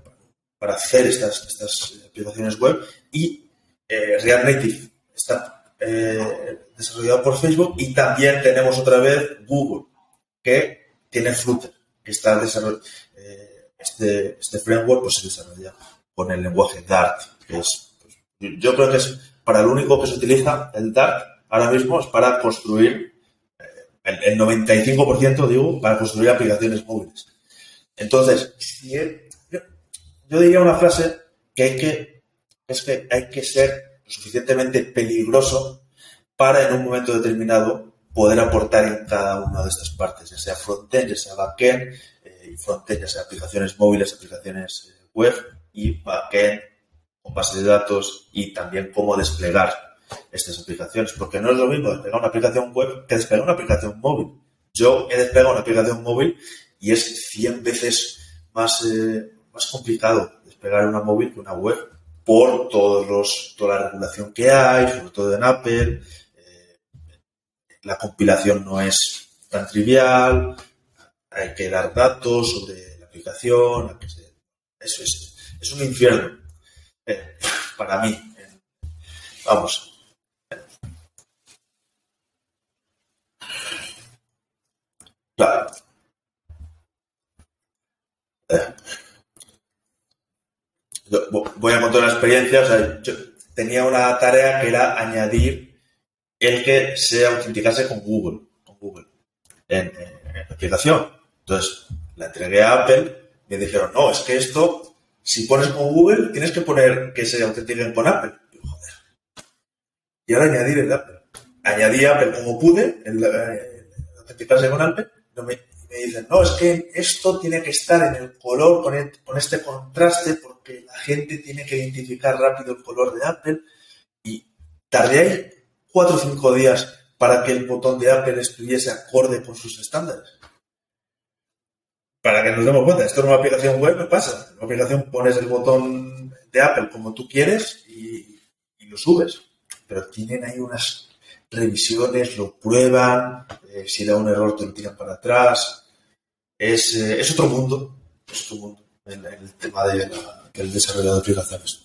para hacer estas, estas aplicaciones web y eh, React Native está eh, desarrollado por Facebook y también tenemos otra vez Google que tiene Flutter que está desarrollado este, este framework pues se desarrolla con el lenguaje Dart que es yo creo que es para lo único que se utiliza el Dart ahora mismo es para construir, eh, el, 95% digo, para construir aplicaciones móviles. Entonces, yo, diría una frase que hay que, es que hay que ser suficientemente peligroso para en un momento determinado poder aportar en cada una de estas partes, ya sea frontend, ya sea backend, frontend, ya sea aplicaciones móviles, aplicaciones eh, web y backend con bases de datos y también cómo desplegar estas aplicaciones, porque no es lo mismo desplegar una aplicación web que desplegar una aplicación móvil. Yo he desplegado una aplicación móvil y es 100 veces más, eh, más complicado desplegar una móvil que una web por todos los, toda la regulación que hay, sobre todo en Apple. Eh, la compilación no es tan trivial, hay que dar datos sobre la aplicación, eso es, un infierno eh, para mí. Vamos. Claro. Eh. Voy a contar una experiencia. yo tenía una tarea que era añadir el que se autenticase con Google, con Google en, la aplicación. Entonces, la entregué a Apple y me dijeron, no, es que esto si pones con Google, tienes que poner que se autentiquen con Apple. joder. Y ahora añadir el Apple. Añadí Apple como pude, el, eh, autenticarse con Apple. me, dicen, no, es que esto tiene que estar en el color con, con este contraste porque la gente tiene que identificar rápido el color de Apple. Y tardé ahí cuatro o cinco días para que el botón de Apple estuviese acorde con sus estándares para que nos demos cuenta, esto en una aplicación web no pasa. En una aplicación pones el botón de Apple como tú quieres y, lo subes. Pero tienen ahí unas revisiones, lo prueban, eh, si da un error te lo tiran para atrás. Es, eh, otro mundo, es otro mundo el, el tema del desarrollo de aplicaciones.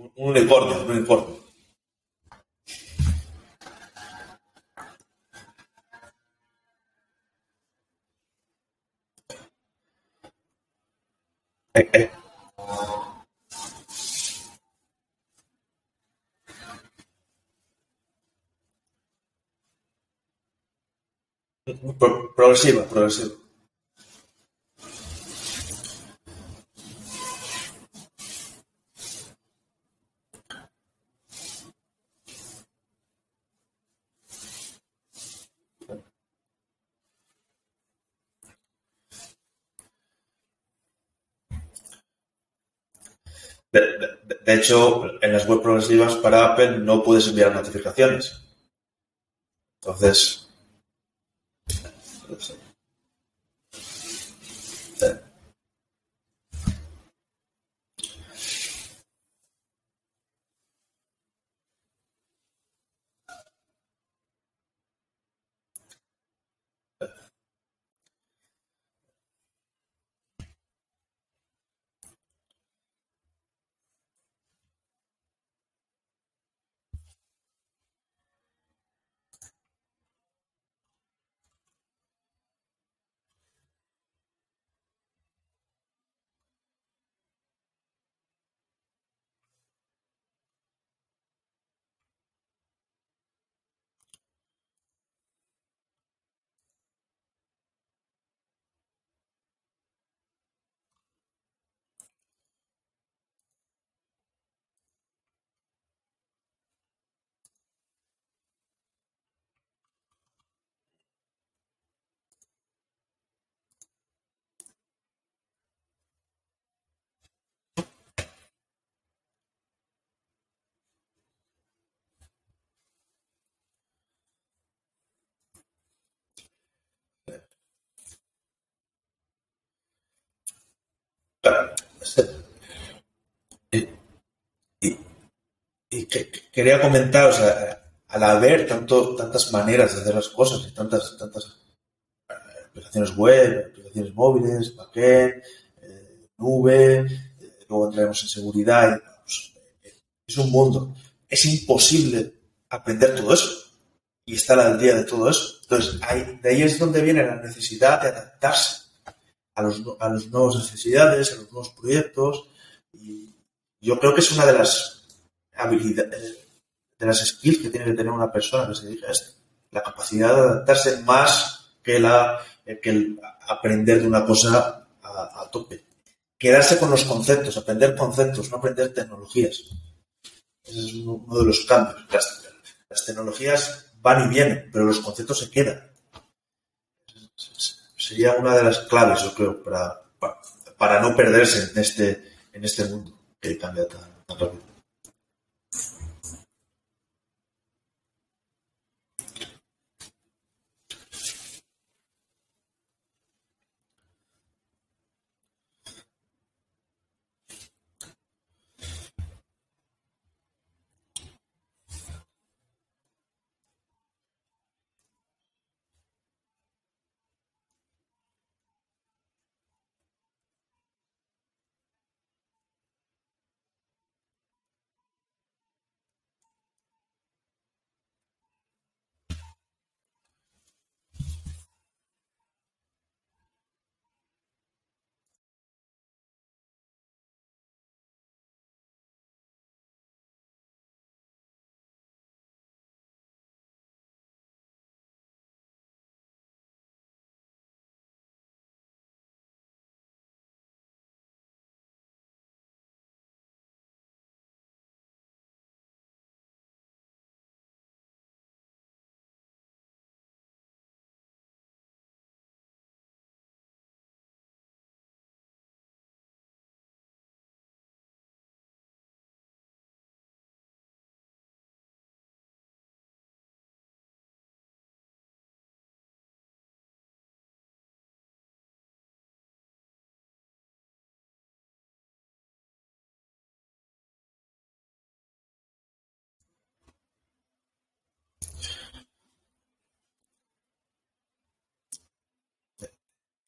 Un unicornio, un unicornio. Eh, eh. Progresiva, progresiva. De, hecho, en las web progresivas para Apple no puedes enviar notificaciones. Entonces. eh, Y, y- y que- que- quería comentar, o sea, al haber tanto, tantas maneras de hacer las cosas y tantas, tantas eh, aplicaciones web, aplicaciones móviles, backend, eh, nube, eh, luego entraremos en seguridad, pues, es un mundo. Es imposible aprender todo eso y estar al día de todo eso. Entonces, ahí- de ahí es donde viene la necesidad de adaptarse a los, nu- a las nuevas necesidades, a los nuevos proyectos. Y yo creo que es una de las habilidades, de las skills que tiene que tener una persona que se dedica a esto. La capacidad de adaptarse más que, la, que aprender de una cosa a, tope. Quedarse con los conceptos, aprender conceptos, no aprender tecnologías. Ese es uno uno de los cambios. Las, las tecnologías van y vienen, pero los conceptos se quedan. Sería una de las claves, yo creo, para, para, para no perderse en este, en este mundo que cambia tan, tan rápido.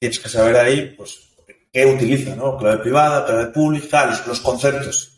Tienes que saber ahí, pues, qué utiliza, ¿no? Clave privada, clave pública, los, los conceptos.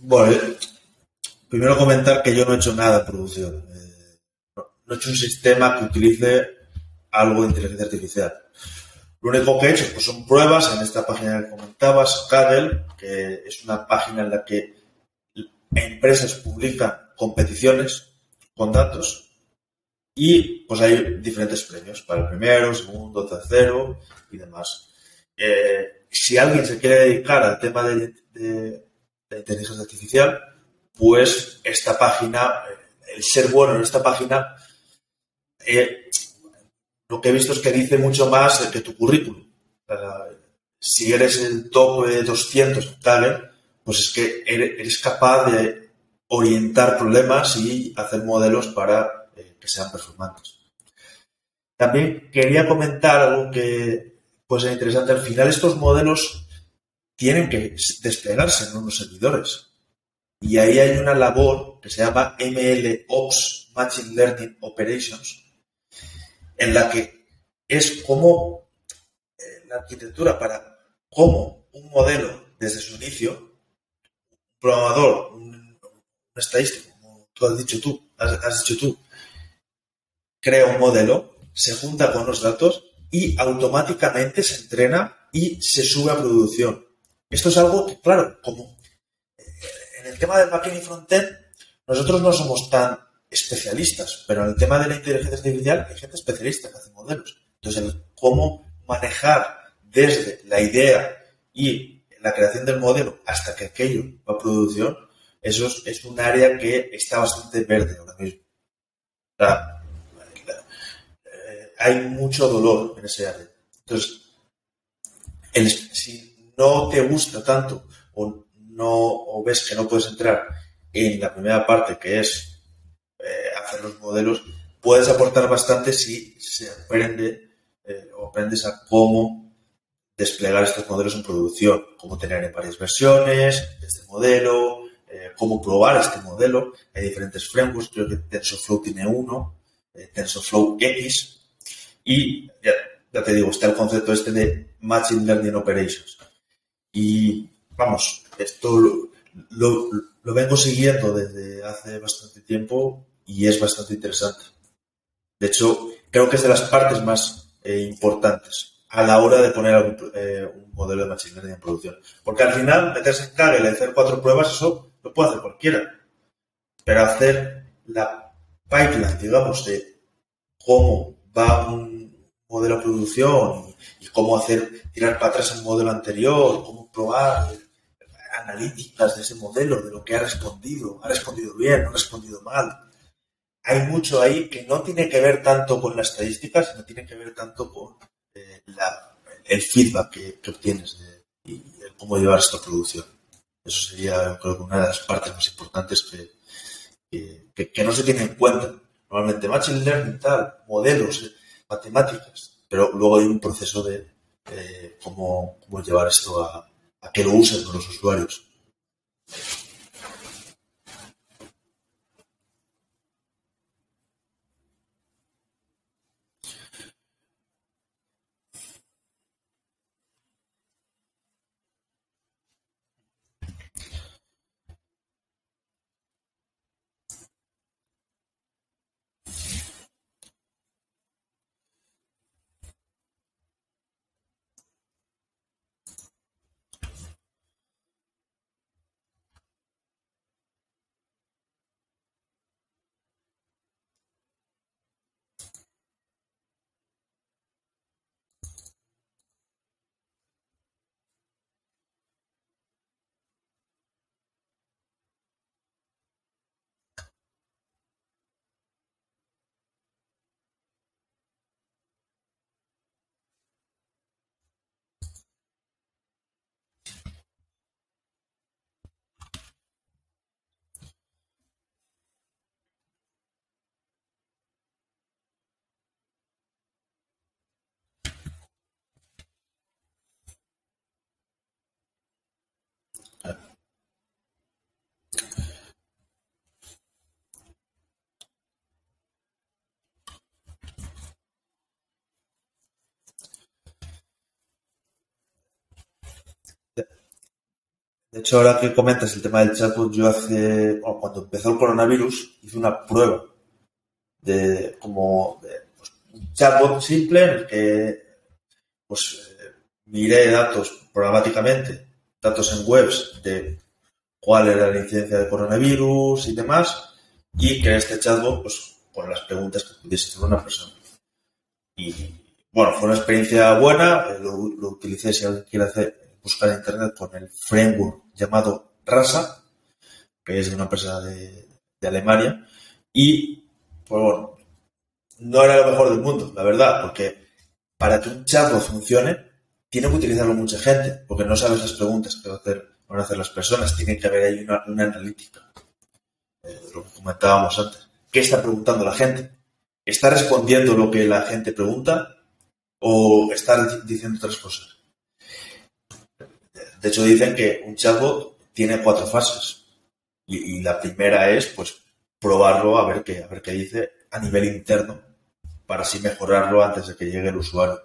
Bueno, primero comentar que yo no he hecho nada en producción. Eh, no he hecho un sistema que utilice algo de inteligencia artificial. Lo único que he hecho pues, son pruebas en esta página que comentabas, Kaggle, que es una página en la que empresas publican competiciones con datos y pues hay diferentes premios para el primero, segundo, tercero y demás. Eh, si alguien se quiere dedicar al tema de, inteligencia artificial, pues esta página, el ser bueno en esta página, eh, lo que he visto es que dice mucho más que tu currículum. si eres el top 200 en pues es que eres capaz de orientar problemas y hacer modelos para eh, que sean performantes. También quería comentar algo que puede ser interesante. Al final estos modelos tienen que desplegarse en unos servidores. Y ahí hay una labor que se llama MLOps, Machine Learning Operations, en la que es como eh, la arquitectura para cómo un modelo desde su inicio, un programador, un, estadístico, como tú has dicho tú, has, dicho tú, crea un modelo, se junta con los datos y automáticamente se entrena y se sube a producción. Esto es algo que, claro, como eh, en el tema del backend y frontend, nosotros no somos tan especialistas, pero en el tema de la inteligencia artificial hay gente especialista que hace modelos. Entonces, el cómo manejar desde la idea y la creación del modelo hasta que aquello va a producción, eso es, un área que está bastante verde ahora mismo. Eh, hay mucho dolor en ese área. Entonces, si no te gusta tanto o no o ves que no puedes entrar en la primera parte que es hacer los modelos, puedes aportar bastante si se aprende eh, o aprendes a cómo desplegar estos modelos en producción, cómo tener en varias versiones este modelo, eh, cómo probar este modelo. Hay diferentes frameworks, creo que TensorFlow tiene uno, eh, TensorFlow X, y ya, te digo, está el concepto este de Machine Learning Operations. Y vamos, esto lo, lo vengo siguiendo desde hace bastante tiempo y es bastante interesante. De hecho, creo que es de las partes más eh, importantes a la hora de poner eh, un modelo de machine learning en producción. Porque al final, meterse en Kaggle y hacer cuatro pruebas, eso lo puede hacer cualquiera. Pero hacer la pipeline, digamos, de cómo va un modelo a producción y, cómo hacer tirar para atrás el modelo anterior, cómo probar analíticas de ese modelo, de lo que ha respondido, ha respondido bien, no ha respondido mal, hay mucho ahí que no tiene que ver tanto con las estadísticas, sino tiene que ver tanto con eh, el feedback que, obtienes y cómo llevar esta producción. Eso sería, creo que una de las partes más importantes que, que, no se tiene en cuenta. Normalmente, Machine Learning, tal, modelos, eh, matemáticas, pero luego hay un proceso de eh, cómo, cómo, llevar esto a, a que lo usen los usuarios. De hecho, ahora que comentas el tema del chatbot, yo hace, cuando empezó el coronavirus, hice una prueba de como pues, un chatbot simple en el que pues eh, miré datos programáticamente, datos en webs de cuál era la incidencia de coronavirus y demás, y que este chatbot, pues, con las preguntas que pudiese hacer una persona. Y bueno, fue una experiencia buena, eh, lo, utilicé si alguien quiere hacer, buscar en internet con el framework llamado Rasa, que es de una empresa de, de Alemania, y pues bueno, no era lo mejor del mundo, la verdad, porque para que un chatbot funcione, tiene que utilizarlo mucha gente, porque no sabes las preguntas que van a hacer las personas, tiene que haber ahí una, analítica. Eh, lo que comentábamos antes. ¿Qué está preguntando la gente? ¿Está respondiendo lo que la gente pregunta o está diciendo otras cosas? De hecho, dicen que un chatbot tiene cuatro fases. Y, la primera es, pues, probarlo a ver qué, a ver qué dice a nivel interno para así mejorarlo antes de que llegue el usuario.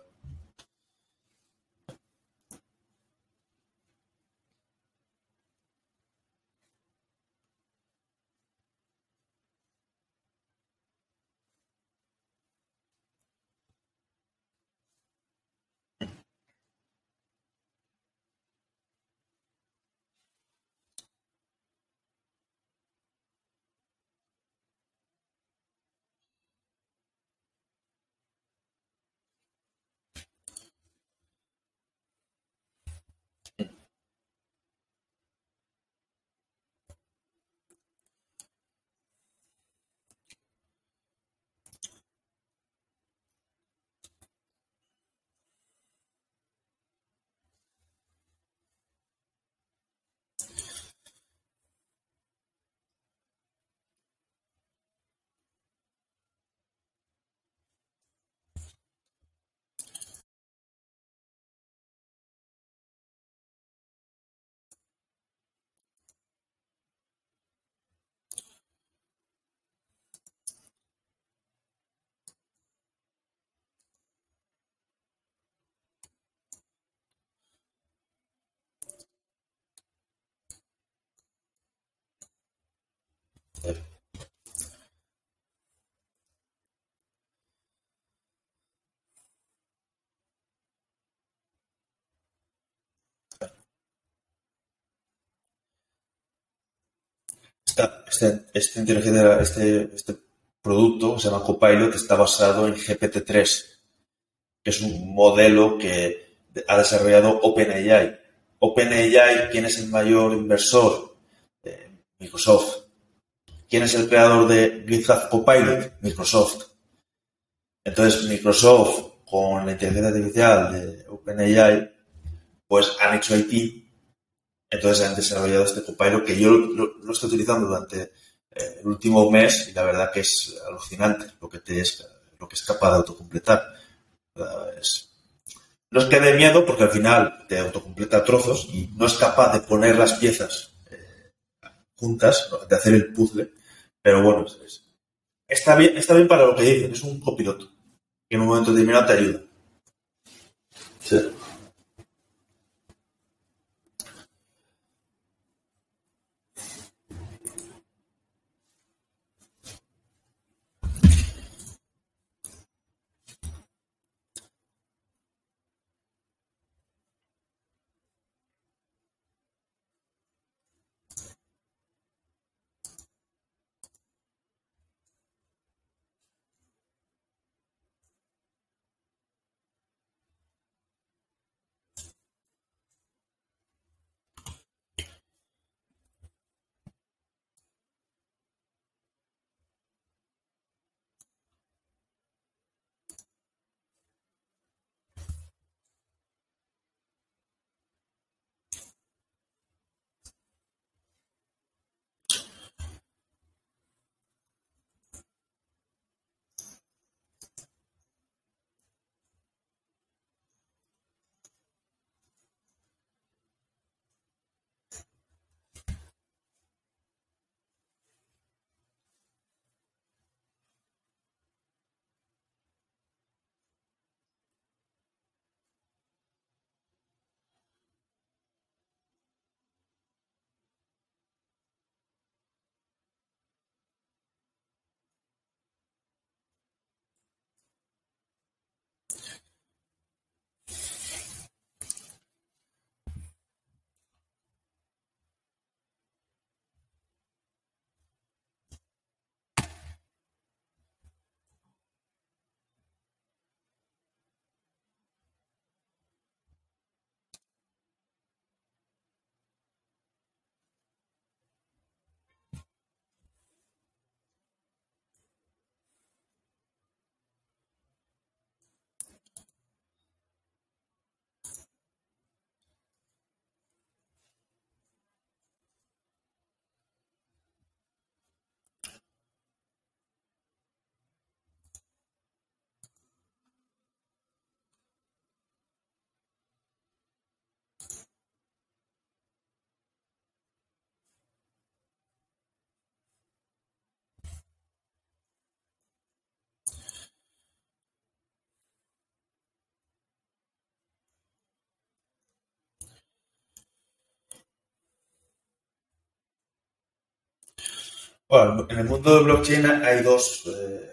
Este, este, este, este producto se llama Copilot, está basado en GPT-3, que es un modelo que ha desarrollado OpenAI. OpenAI, ¿quién es el mayor inversor? Eh, Microsoft. ¿Quién es el creador de GitHub Copilot? Microsoft. Entonces, Microsoft, con la inteligencia artificial de OpenAI, pues han hecho IT entonces han desarrollado este copilot que yo lo, estoy utilizando durante eh, el último mes y la verdad que es alucinante lo que, te es, lo que es capaz de autocompletar. no es que dé miedo porque al final te autocompleta trozos y no es capaz de poner las piezas eh, juntas, de hacer el puzzle, pero bueno, está, bien, está bien para lo que dicen, es un copiloto que en un momento determinado te ayuda. Sí. Bueno, en el mundo de blockchain hay dos, eh,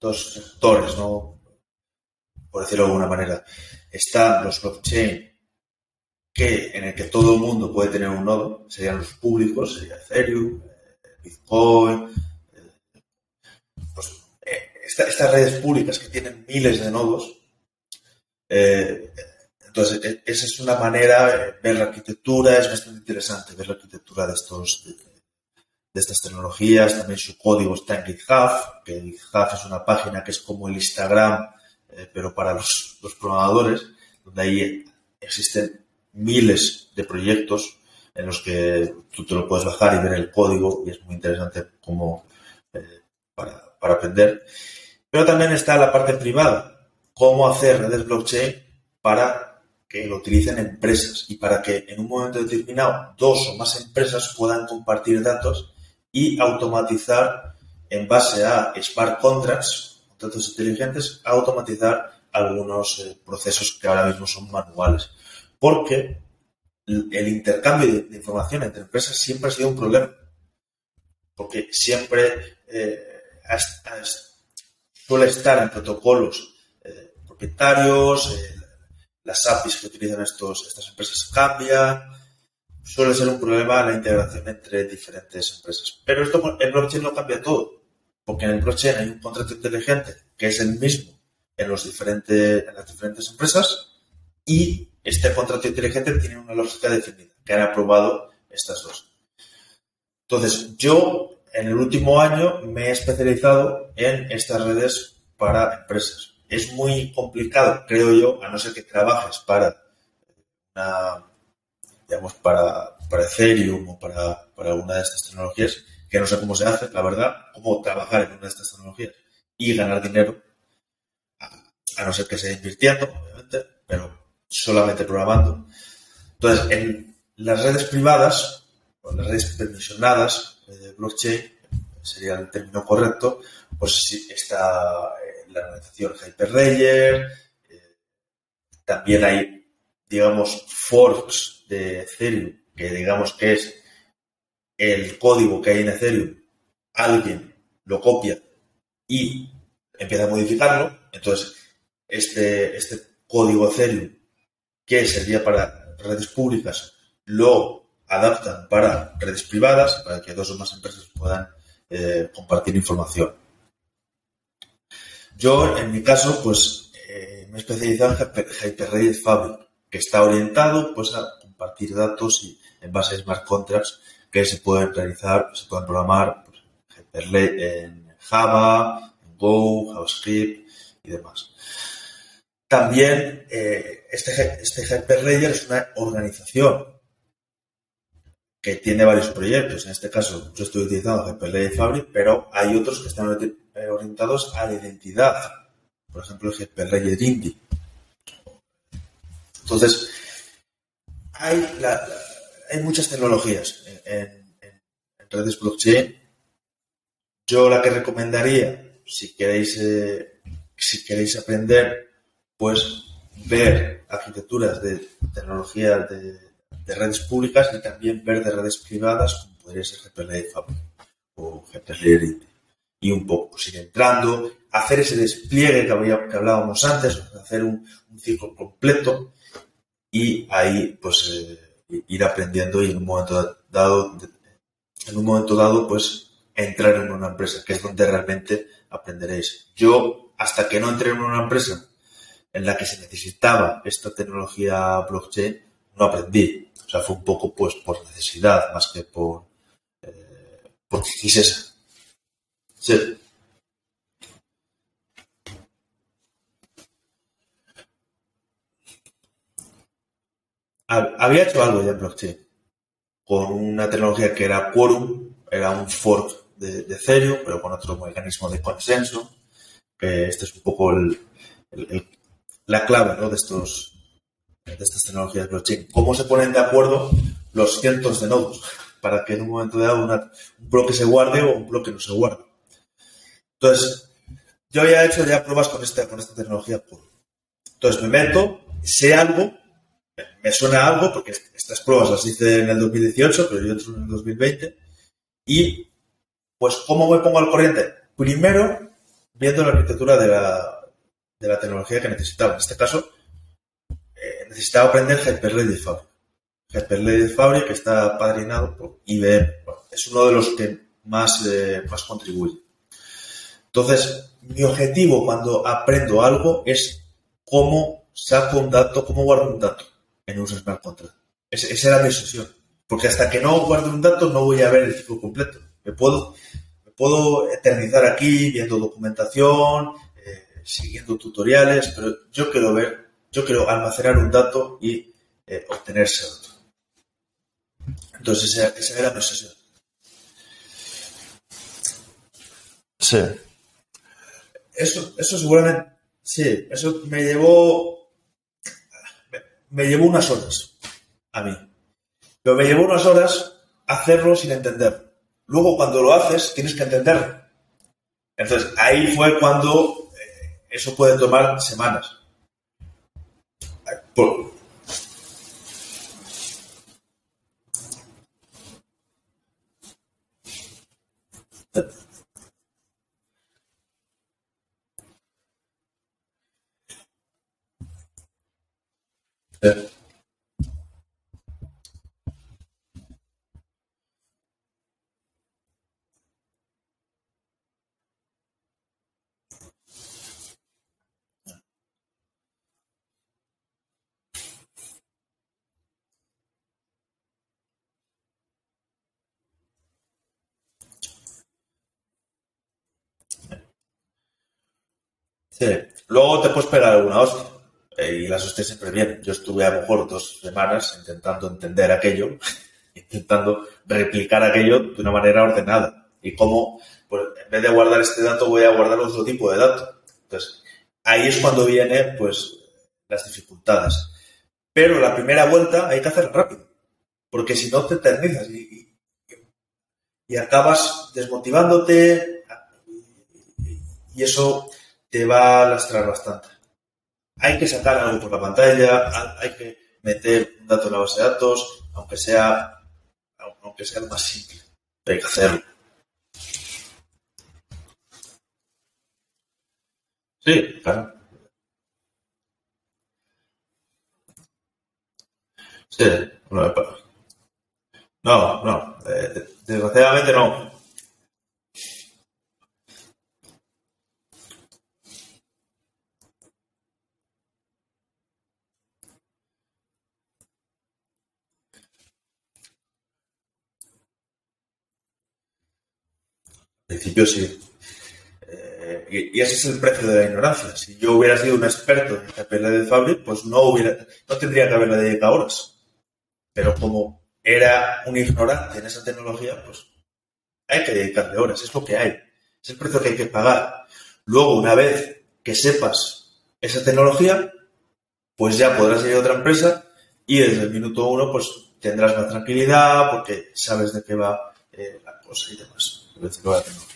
dos sectores, ¿no? Por decirlo de alguna manera. Están los blockchain que, en el que todo el mundo puede tener un nodo, serían los públicos, sería Ethereum, eh, Bitcoin, eh, pues, estas redes públicas que tienen miles de nodos, entonces, e, esa es una manera, ver la arquitectura, es bastante interesante ver la arquitectura de estos, de estas tecnologías, también su código está en GitHub, que GitHub es una página que es como el Instagram, eh, pero para los, programadores, donde ahí existen miles de proyectos en los que tú te lo puedes bajar y ver el código y es muy interesante como eh, para, para, aprender. Pero también está la parte privada, cómo hacer redes blockchain para que lo utilicen empresas y para que en un momento determinado dos o más empresas puedan compartir datos y automatizar en base a smart contracts, contratos inteligentes, automatizar algunos eh, procesos que ahora mismo son manuales. Porque el intercambio de, información entre empresas siempre ha sido un problema. Porque siempre eh, suele estar en protocolos eh, propietarios, las APIs que utilizan estos, estas empresas cambian, suele ser un problema la integración entre diferentes empresas. Pero esto en blockchain no cambia todo, porque en el blockchain hay un contrato inteligente que es el mismo en, los diferentes, en las diferentes empresas y este contrato inteligente tiene una lógica definida, que han aprobado estas dos. Entonces, yo en el último año me he especializado en estas redes para empresas. Es muy complicado, creo yo, a no ser que trabajes para una digamos, para, para Ethereum o para, para alguna de estas tecnologías, que no sé cómo se hace, la verdad, cómo trabajar en una de estas tecnologías y ganar dinero, a, no ser que sea invirtiendo, obviamente, pero solamente programando. Entonces, en las redes privadas, o las redes permisionadas de blockchain, sería el término correcto, pues está eh, la organización Hyperledger, eh, también hay, digamos, forks de Ethereum, que digamos que es el código que hay en Ethereum, alguien lo copia y empieza a modificarlo, entonces este, este código Ethereum que servía para redes públicas lo adaptan para redes privadas, para que dos o más empresas puedan eh, compartir información. Yo, en mi caso, pues eh, me he especializado en Hyperredis Fabric, que está orientado pues, a compartir datos y en base a smart contracts que se pueden realizar, se pueden programar pues, en Java, en Go, JavaScript y demás. También eh, este, este Hyperledger es una organización que tiene varios proyectos. En este caso, yo estoy utilizando Hyperledger Fabric, pero hay otros que están orientados a la identidad. Por ejemplo, el Hyperledger Indy. Entonces, hay, hay muchas tecnologías en, redes blockchain. Yo la que recomendaría, si queréis, eh, si queréis aprender, pues ver arquitecturas de tecnologías de, redes públicas y también ver de redes privadas, como podría ser GPL o GPL y un poco pues, ir entrando, hacer ese despliegue que, que hablábamos antes, hacer un, un ciclo completo y ahí pues eh, ir aprendiendo y en un momento dado, en un momento dado pues entrar en una empresa, que es donde realmente aprenderéis. Yo, hasta que no entré en una empresa en la que se necesitaba esta tecnología blockchain, no aprendí. O sea, fue un poco pues por necesidad más que por eh, porque quisiese. Sí. Había hecho algo en blockchain con una tecnología que era Quorum, era un fork de, Ethereum, pero con otro mecanismo de consenso, que este es un poco la clave de, estos, de estas tecnologías blockchain. ¿Cómo se ponen de acuerdo los cientos de nodos para que en un momento dado un bloque se guarde o un bloque no se guarde? Entonces, yo había hecho ya pruebas con esta, con esta tecnología Entonces me meto, sé algo, me suena algo porque estas pruebas las hice en el 2018, pero yo entro en el 2020 y Pues, ¿cómo me pongo al corriente? Primero, viendo la arquitectura de la, tecnología que necesitaba. En este caso, eh, necesitaba aprender Hyper-Lady Fabric. Hyper-Lady Fabric está padrinado por IBM. es uno de los que más, eh, más contribuye. Entonces, mi objetivo cuando aprendo algo es cómo saco un dato, cómo guardo un dato en un smart contract. esa era mi obsesión. Porque hasta que no guarde un dato no voy a ver el ciclo completo. Me puedo, me puedo eternizar aquí viendo documentación, eh, siguiendo tutoriales, pero yo quiero ver, yo quiero almacenar un dato y eh, obtener ese dato. Entonces esa, esa era mi obsesión. Sí. Eso, eso seguramente, sí, eso me llevó, me llevó unas horas a mí. Pero me llevó unas horas hacerlo sin entender. Luego, cuando lo haces, tienes que entenderlo. Entonces, ahí fue cuando eh, eso puede tomar semanas. Sí. Luego te puedes pegar alguna hostia. Eh, y las hostias siempre bien. Yo estuve a lo mejor dos semanas intentando entender aquello, intentando replicar aquello de una manera ordenada. Y cómo, pues, en vez de guardar este dato, voy a guardar otro tipo de dato. Entonces, ahí es cuando vienen, pues, las dificultades. Pero la primera vuelta hay que hacerla rápido. Porque si no te eternizas y, y acabas desmotivándote y eso te va a lastrar bastante. Hay que sacar algo por la pantalla, hay que meter un dato en la base de datos, aunque sea, aunque sea lo más simple. Hay que hacerlo. Sí, claro. Sí, no, no, eh, desgraciadamente no. Principio sí. Eh, y, ese es el precio de la ignorancia. Si yo hubiera sido un experto en GPL de Fabric, pues no hubiera, no tendría que haberle dedicado horas. Pero como era un ignorante en esa tecnología, pues hay que dedicarle horas, es lo que hay. Es el precio que hay que pagar. Luego, una vez que sepas esa tecnología, pues ya podrás ir a otra empresa y desde el minuto uno, pues tendrás más tranquilidad porque sabes de qué va eh, la cosa y demás.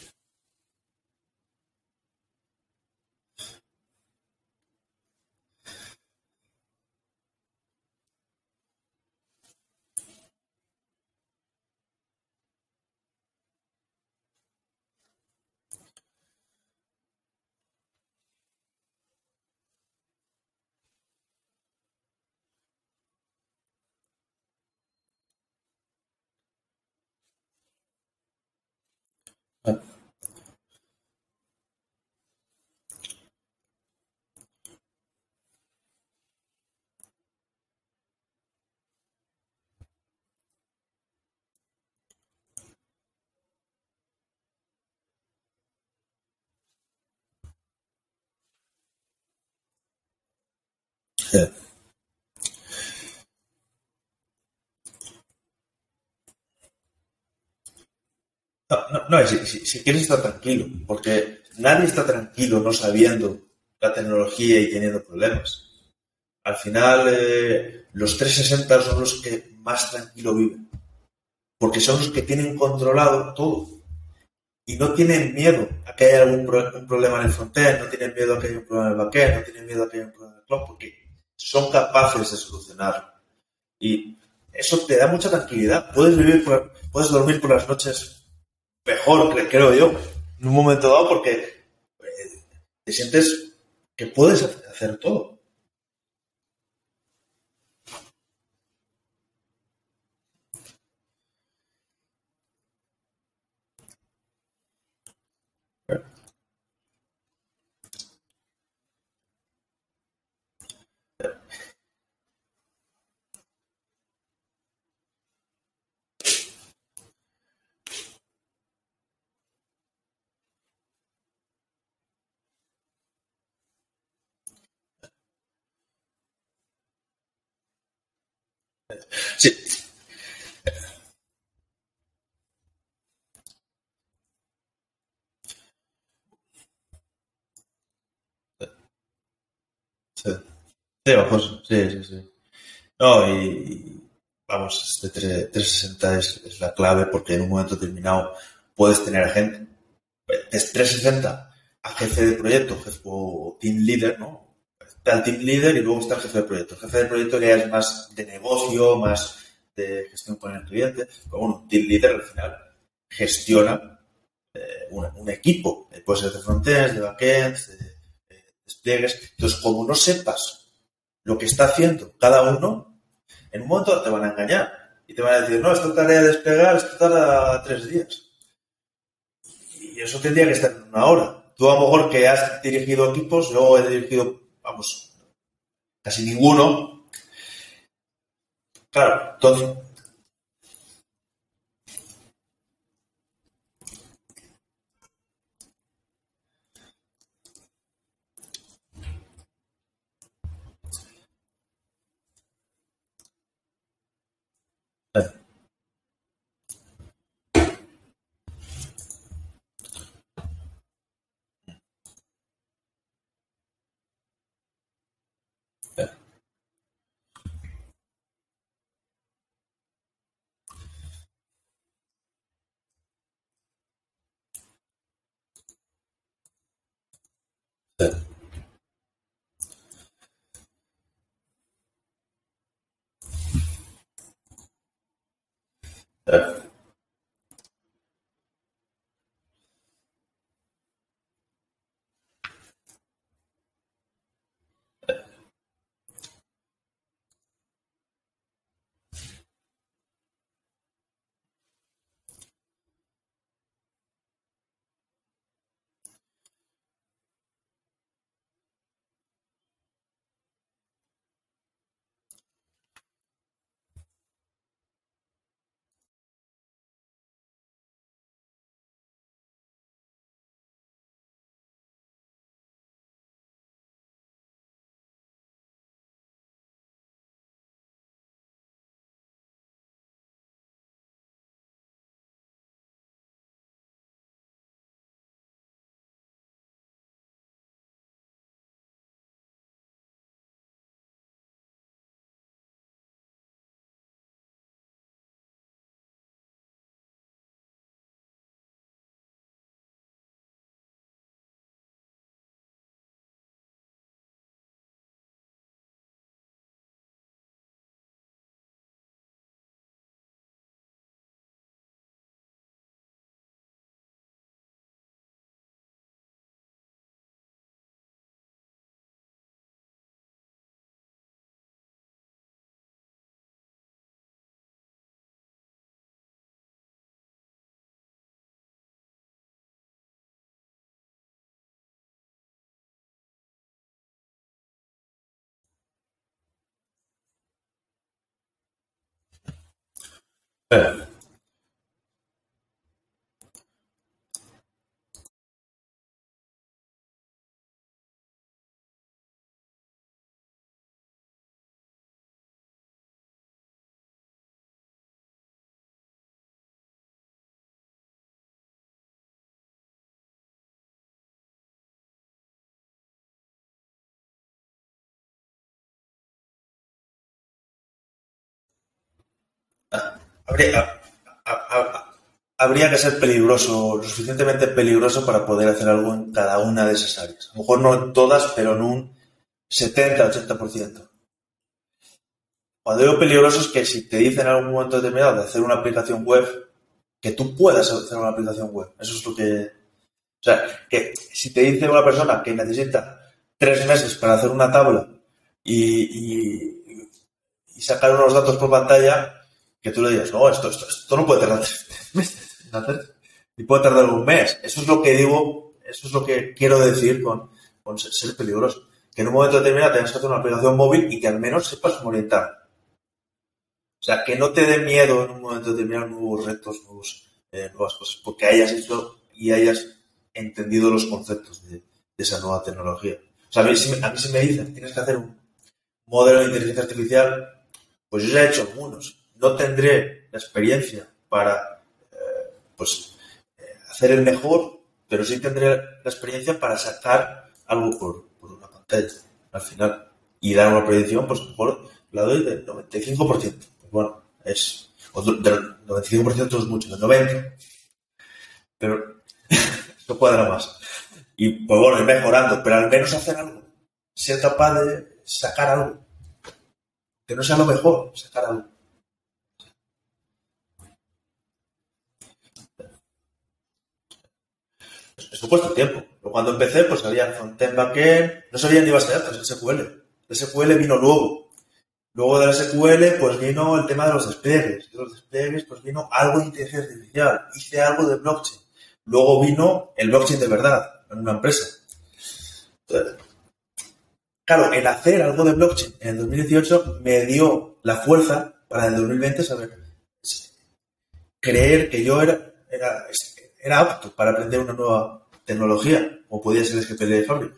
No, no, si, quieres estar tranquilo, porque nadie está tranquilo no sabiendo la tecnología y teniendo problemas. Al final, eh, los 360 son los que más tranquilo viven, porque son los que tienen controlado todo y no tienen miedo a que haya algún problema en el frontend, no tienen miedo a que haya un problema en el backend, no tienen miedo a que haya un problema en el cloud, porque son capaces de solucionarlo. Y eso te da mucha tranquilidad. Puedes vivir, puedes dormir por las noches mejor, creo yo, en un momento dado, porque eh, te sientes que puedes hacer todo. Sí. Sí, sí, sí, sí, sí. No, y vamos, este 360 es, es, la clave porque en un momento determinado puedes tener a gente. De 360 a jefe de proyecto, jefe, o team leader, ¿no? Está el team leader y luego está el jefe de proyecto. El jefe de proyecto ya es más de negocio, más de gestión con el cliente. Pero bueno, team leader al final gestiona eh, un, un, equipo. Puede ser de frontends, de backends, de, de despliegues. Entonces, como no sepas lo que está haciendo cada uno, en un momento te van a engañar y te van a decir, no, esta tarea de desplegar, esto tarda tres días. Y eso tendría que estar en una hora. Tú a lo mejor que has dirigido equipos, yo he dirigido, vamos, casi ninguno. Claro, entonces... uh, Eh. Habría, que ser peligroso, lo suficientemente peligroso para poder hacer algo en cada una de esas áreas. A lo mejor no en todas, pero en un 70-80%. Cuando digo peligroso es que si te dicen en algún momento determinado de hacer una aplicación web, que tú puedas hacer una aplicación web. Eso es lo que... O sea, que si te dice una persona que necesita tres meses para hacer una tabla y, y, sacar unos datos por pantalla, que tú le digas, no, esto, esto, esto no puede tardar meses en hacer, y puede tardar un mes. Eso es lo que digo, eso es lo que quiero decir con, ser peligroso. Que en un momento determinado tengas que hacer una aplicación móvil y que al menos sepas orientar. O sea, que no te dé miedo en un momento determinado nuevos retos, eh, nuevas cosas, porque hayas hecho y hayas entendido los conceptos de, esa nueva tecnología. O sea, a mí, si a mí si me dicen, tienes que hacer un modelo de inteligencia artificial, pues yo ya he hecho algunos. No tendré la experiencia para, eh, pues, eh, hacer el mejor, pero sí tendré la experiencia para sacar algo por, por una pantalla al final. Y dar una predicción, pues mejor la doy del 95% bueno, es, del 95% es mucho, del 90%, pero esto cuadra más. Y pues bueno, ir mejorando, pero al menos hacer algo, ser capaz de sacar algo, que no sea lo mejor, sacar algo. Eso cuesta tiempo. Pero cuando empecé, pues había frontend, backend, no sabía ni base de datos, SQL. SQL vino luego. Luego de la SQL, pues vino el tema de los despliegues. De los despliegues, pues vino algo de inteligencia artificial. Hice algo de blockchain. Luego vino el blockchain de verdad, en una empresa. claro, el hacer algo de blockchain en el 2018 me dio la fuerza para en el 2020 saber creer que yo era, era, era apto para aprender una nueva tecnología, como podía ser GPL de fábrica.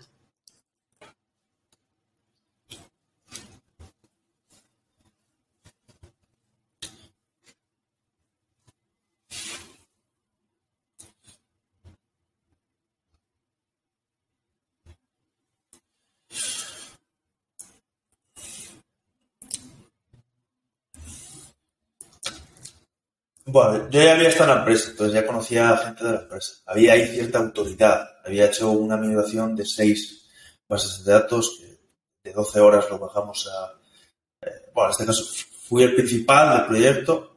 Bueno, yo ya había estado en la empresa, entonces ya conocía a gente de la empresa. Había ahí cierta autoridad. Había hecho una migración de seis bases de datos, que de 12 horas lo bajamos a... Eh, bueno, en este caso fui el principal del proyecto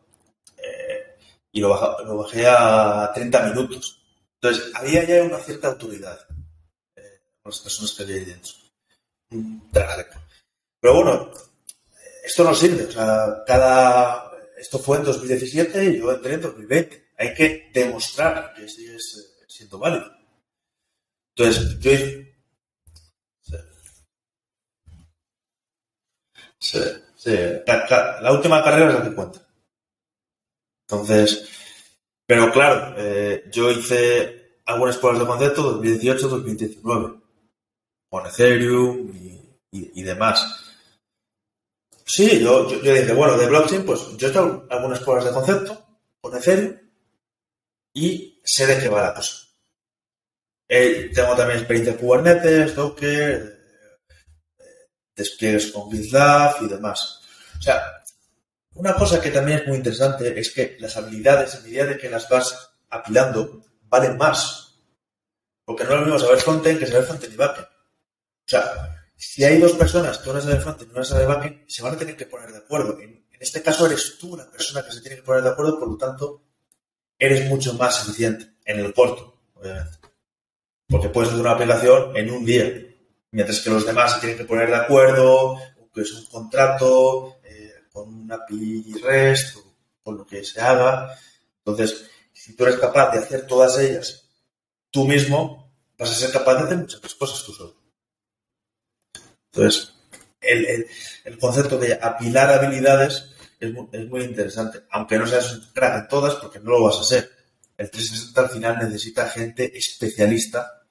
eh, y lo, lo, bajé a 30 minutos. Entonces, había ya una cierta autoridad eh, con las personas que había ahí dentro. Pero bueno, esto no sirve. O sea, cada esto fue en 2017 y yo entré en 2020. Hay que demostrar que sigue siendo válido. Entonces, yo sí, sí, la, última carrera es la que cuenta. Entonces, pero claro, eh, yo hice algunas pruebas de concepto 2018-2019 con Ethereum y demás. Sí, yo, yo, dije, bueno, de blockchain, pues yo he hecho algunas pruebas de concepto con Ethereum y sé de qué va la cosa. Eh, tengo también experiencia en Kubernetes, Docker, eh, despliegues con GitLab y demás. O sea, una cosa que también es muy interesante es que las habilidades, a medida de que las vas apilando, valen más. Porque no es lo mismo saber frontend que saber frontend y backend. O sea, si hay dos personas, que una sabe frontend y una sabe backend, se van a tener que poner de acuerdo. En, este caso eres tú la persona que se tiene que poner de acuerdo, por lo tanto, eres mucho más eficiente en el corto, obviamente. Porque puedes hacer una aplicación en un día, mientras que los demás se tienen que poner de acuerdo, que es un contrato, eh, con un API REST, o con lo que se haga. Entonces, si tú eres capaz de hacer todas ellas tú mismo, vas a ser capaz de hacer muchas cosas tú solo. Entonces, el, concepto de apilar habilidades es muy, interesante, aunque no seas crack en todas, porque no lo vas a ser. El 360 al final necesita gente especialista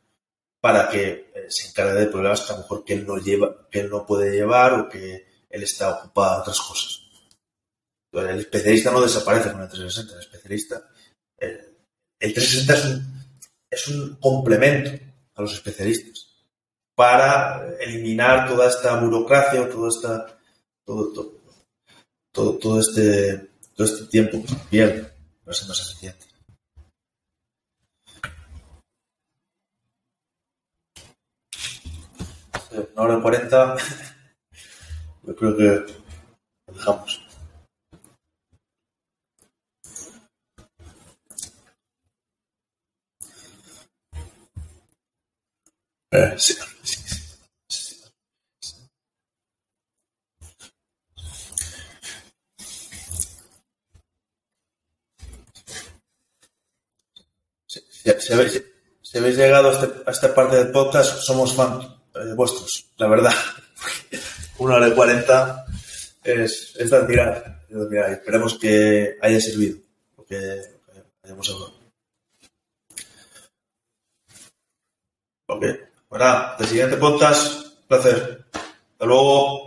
para que eh, se encargue de problemas que a lo mejor que él no lleva, que él no puede llevar o que él está ocupado en otras cosas. el especialista no desaparece con el 360, el especialista. El, el 360 es un, es un complemento a los especialistas para eliminar toda esta burocracia, o todo, esta, todo, todo, todo, este, todo este tiempo que se pierde no siendo más eficiente. Una hora cuarenta, yo creo que lo dejamos. Eh, sí. Si, habéis, llegado a, este- a esta parte del podcast, somos fans eh, vuestros, la verdad. Una hora y cuarenta es, es de admirar. es. Esperemos que haya servido lo hayamos hablado. Ok, pues nada, el siguiente podcast, placer. Hasta luego.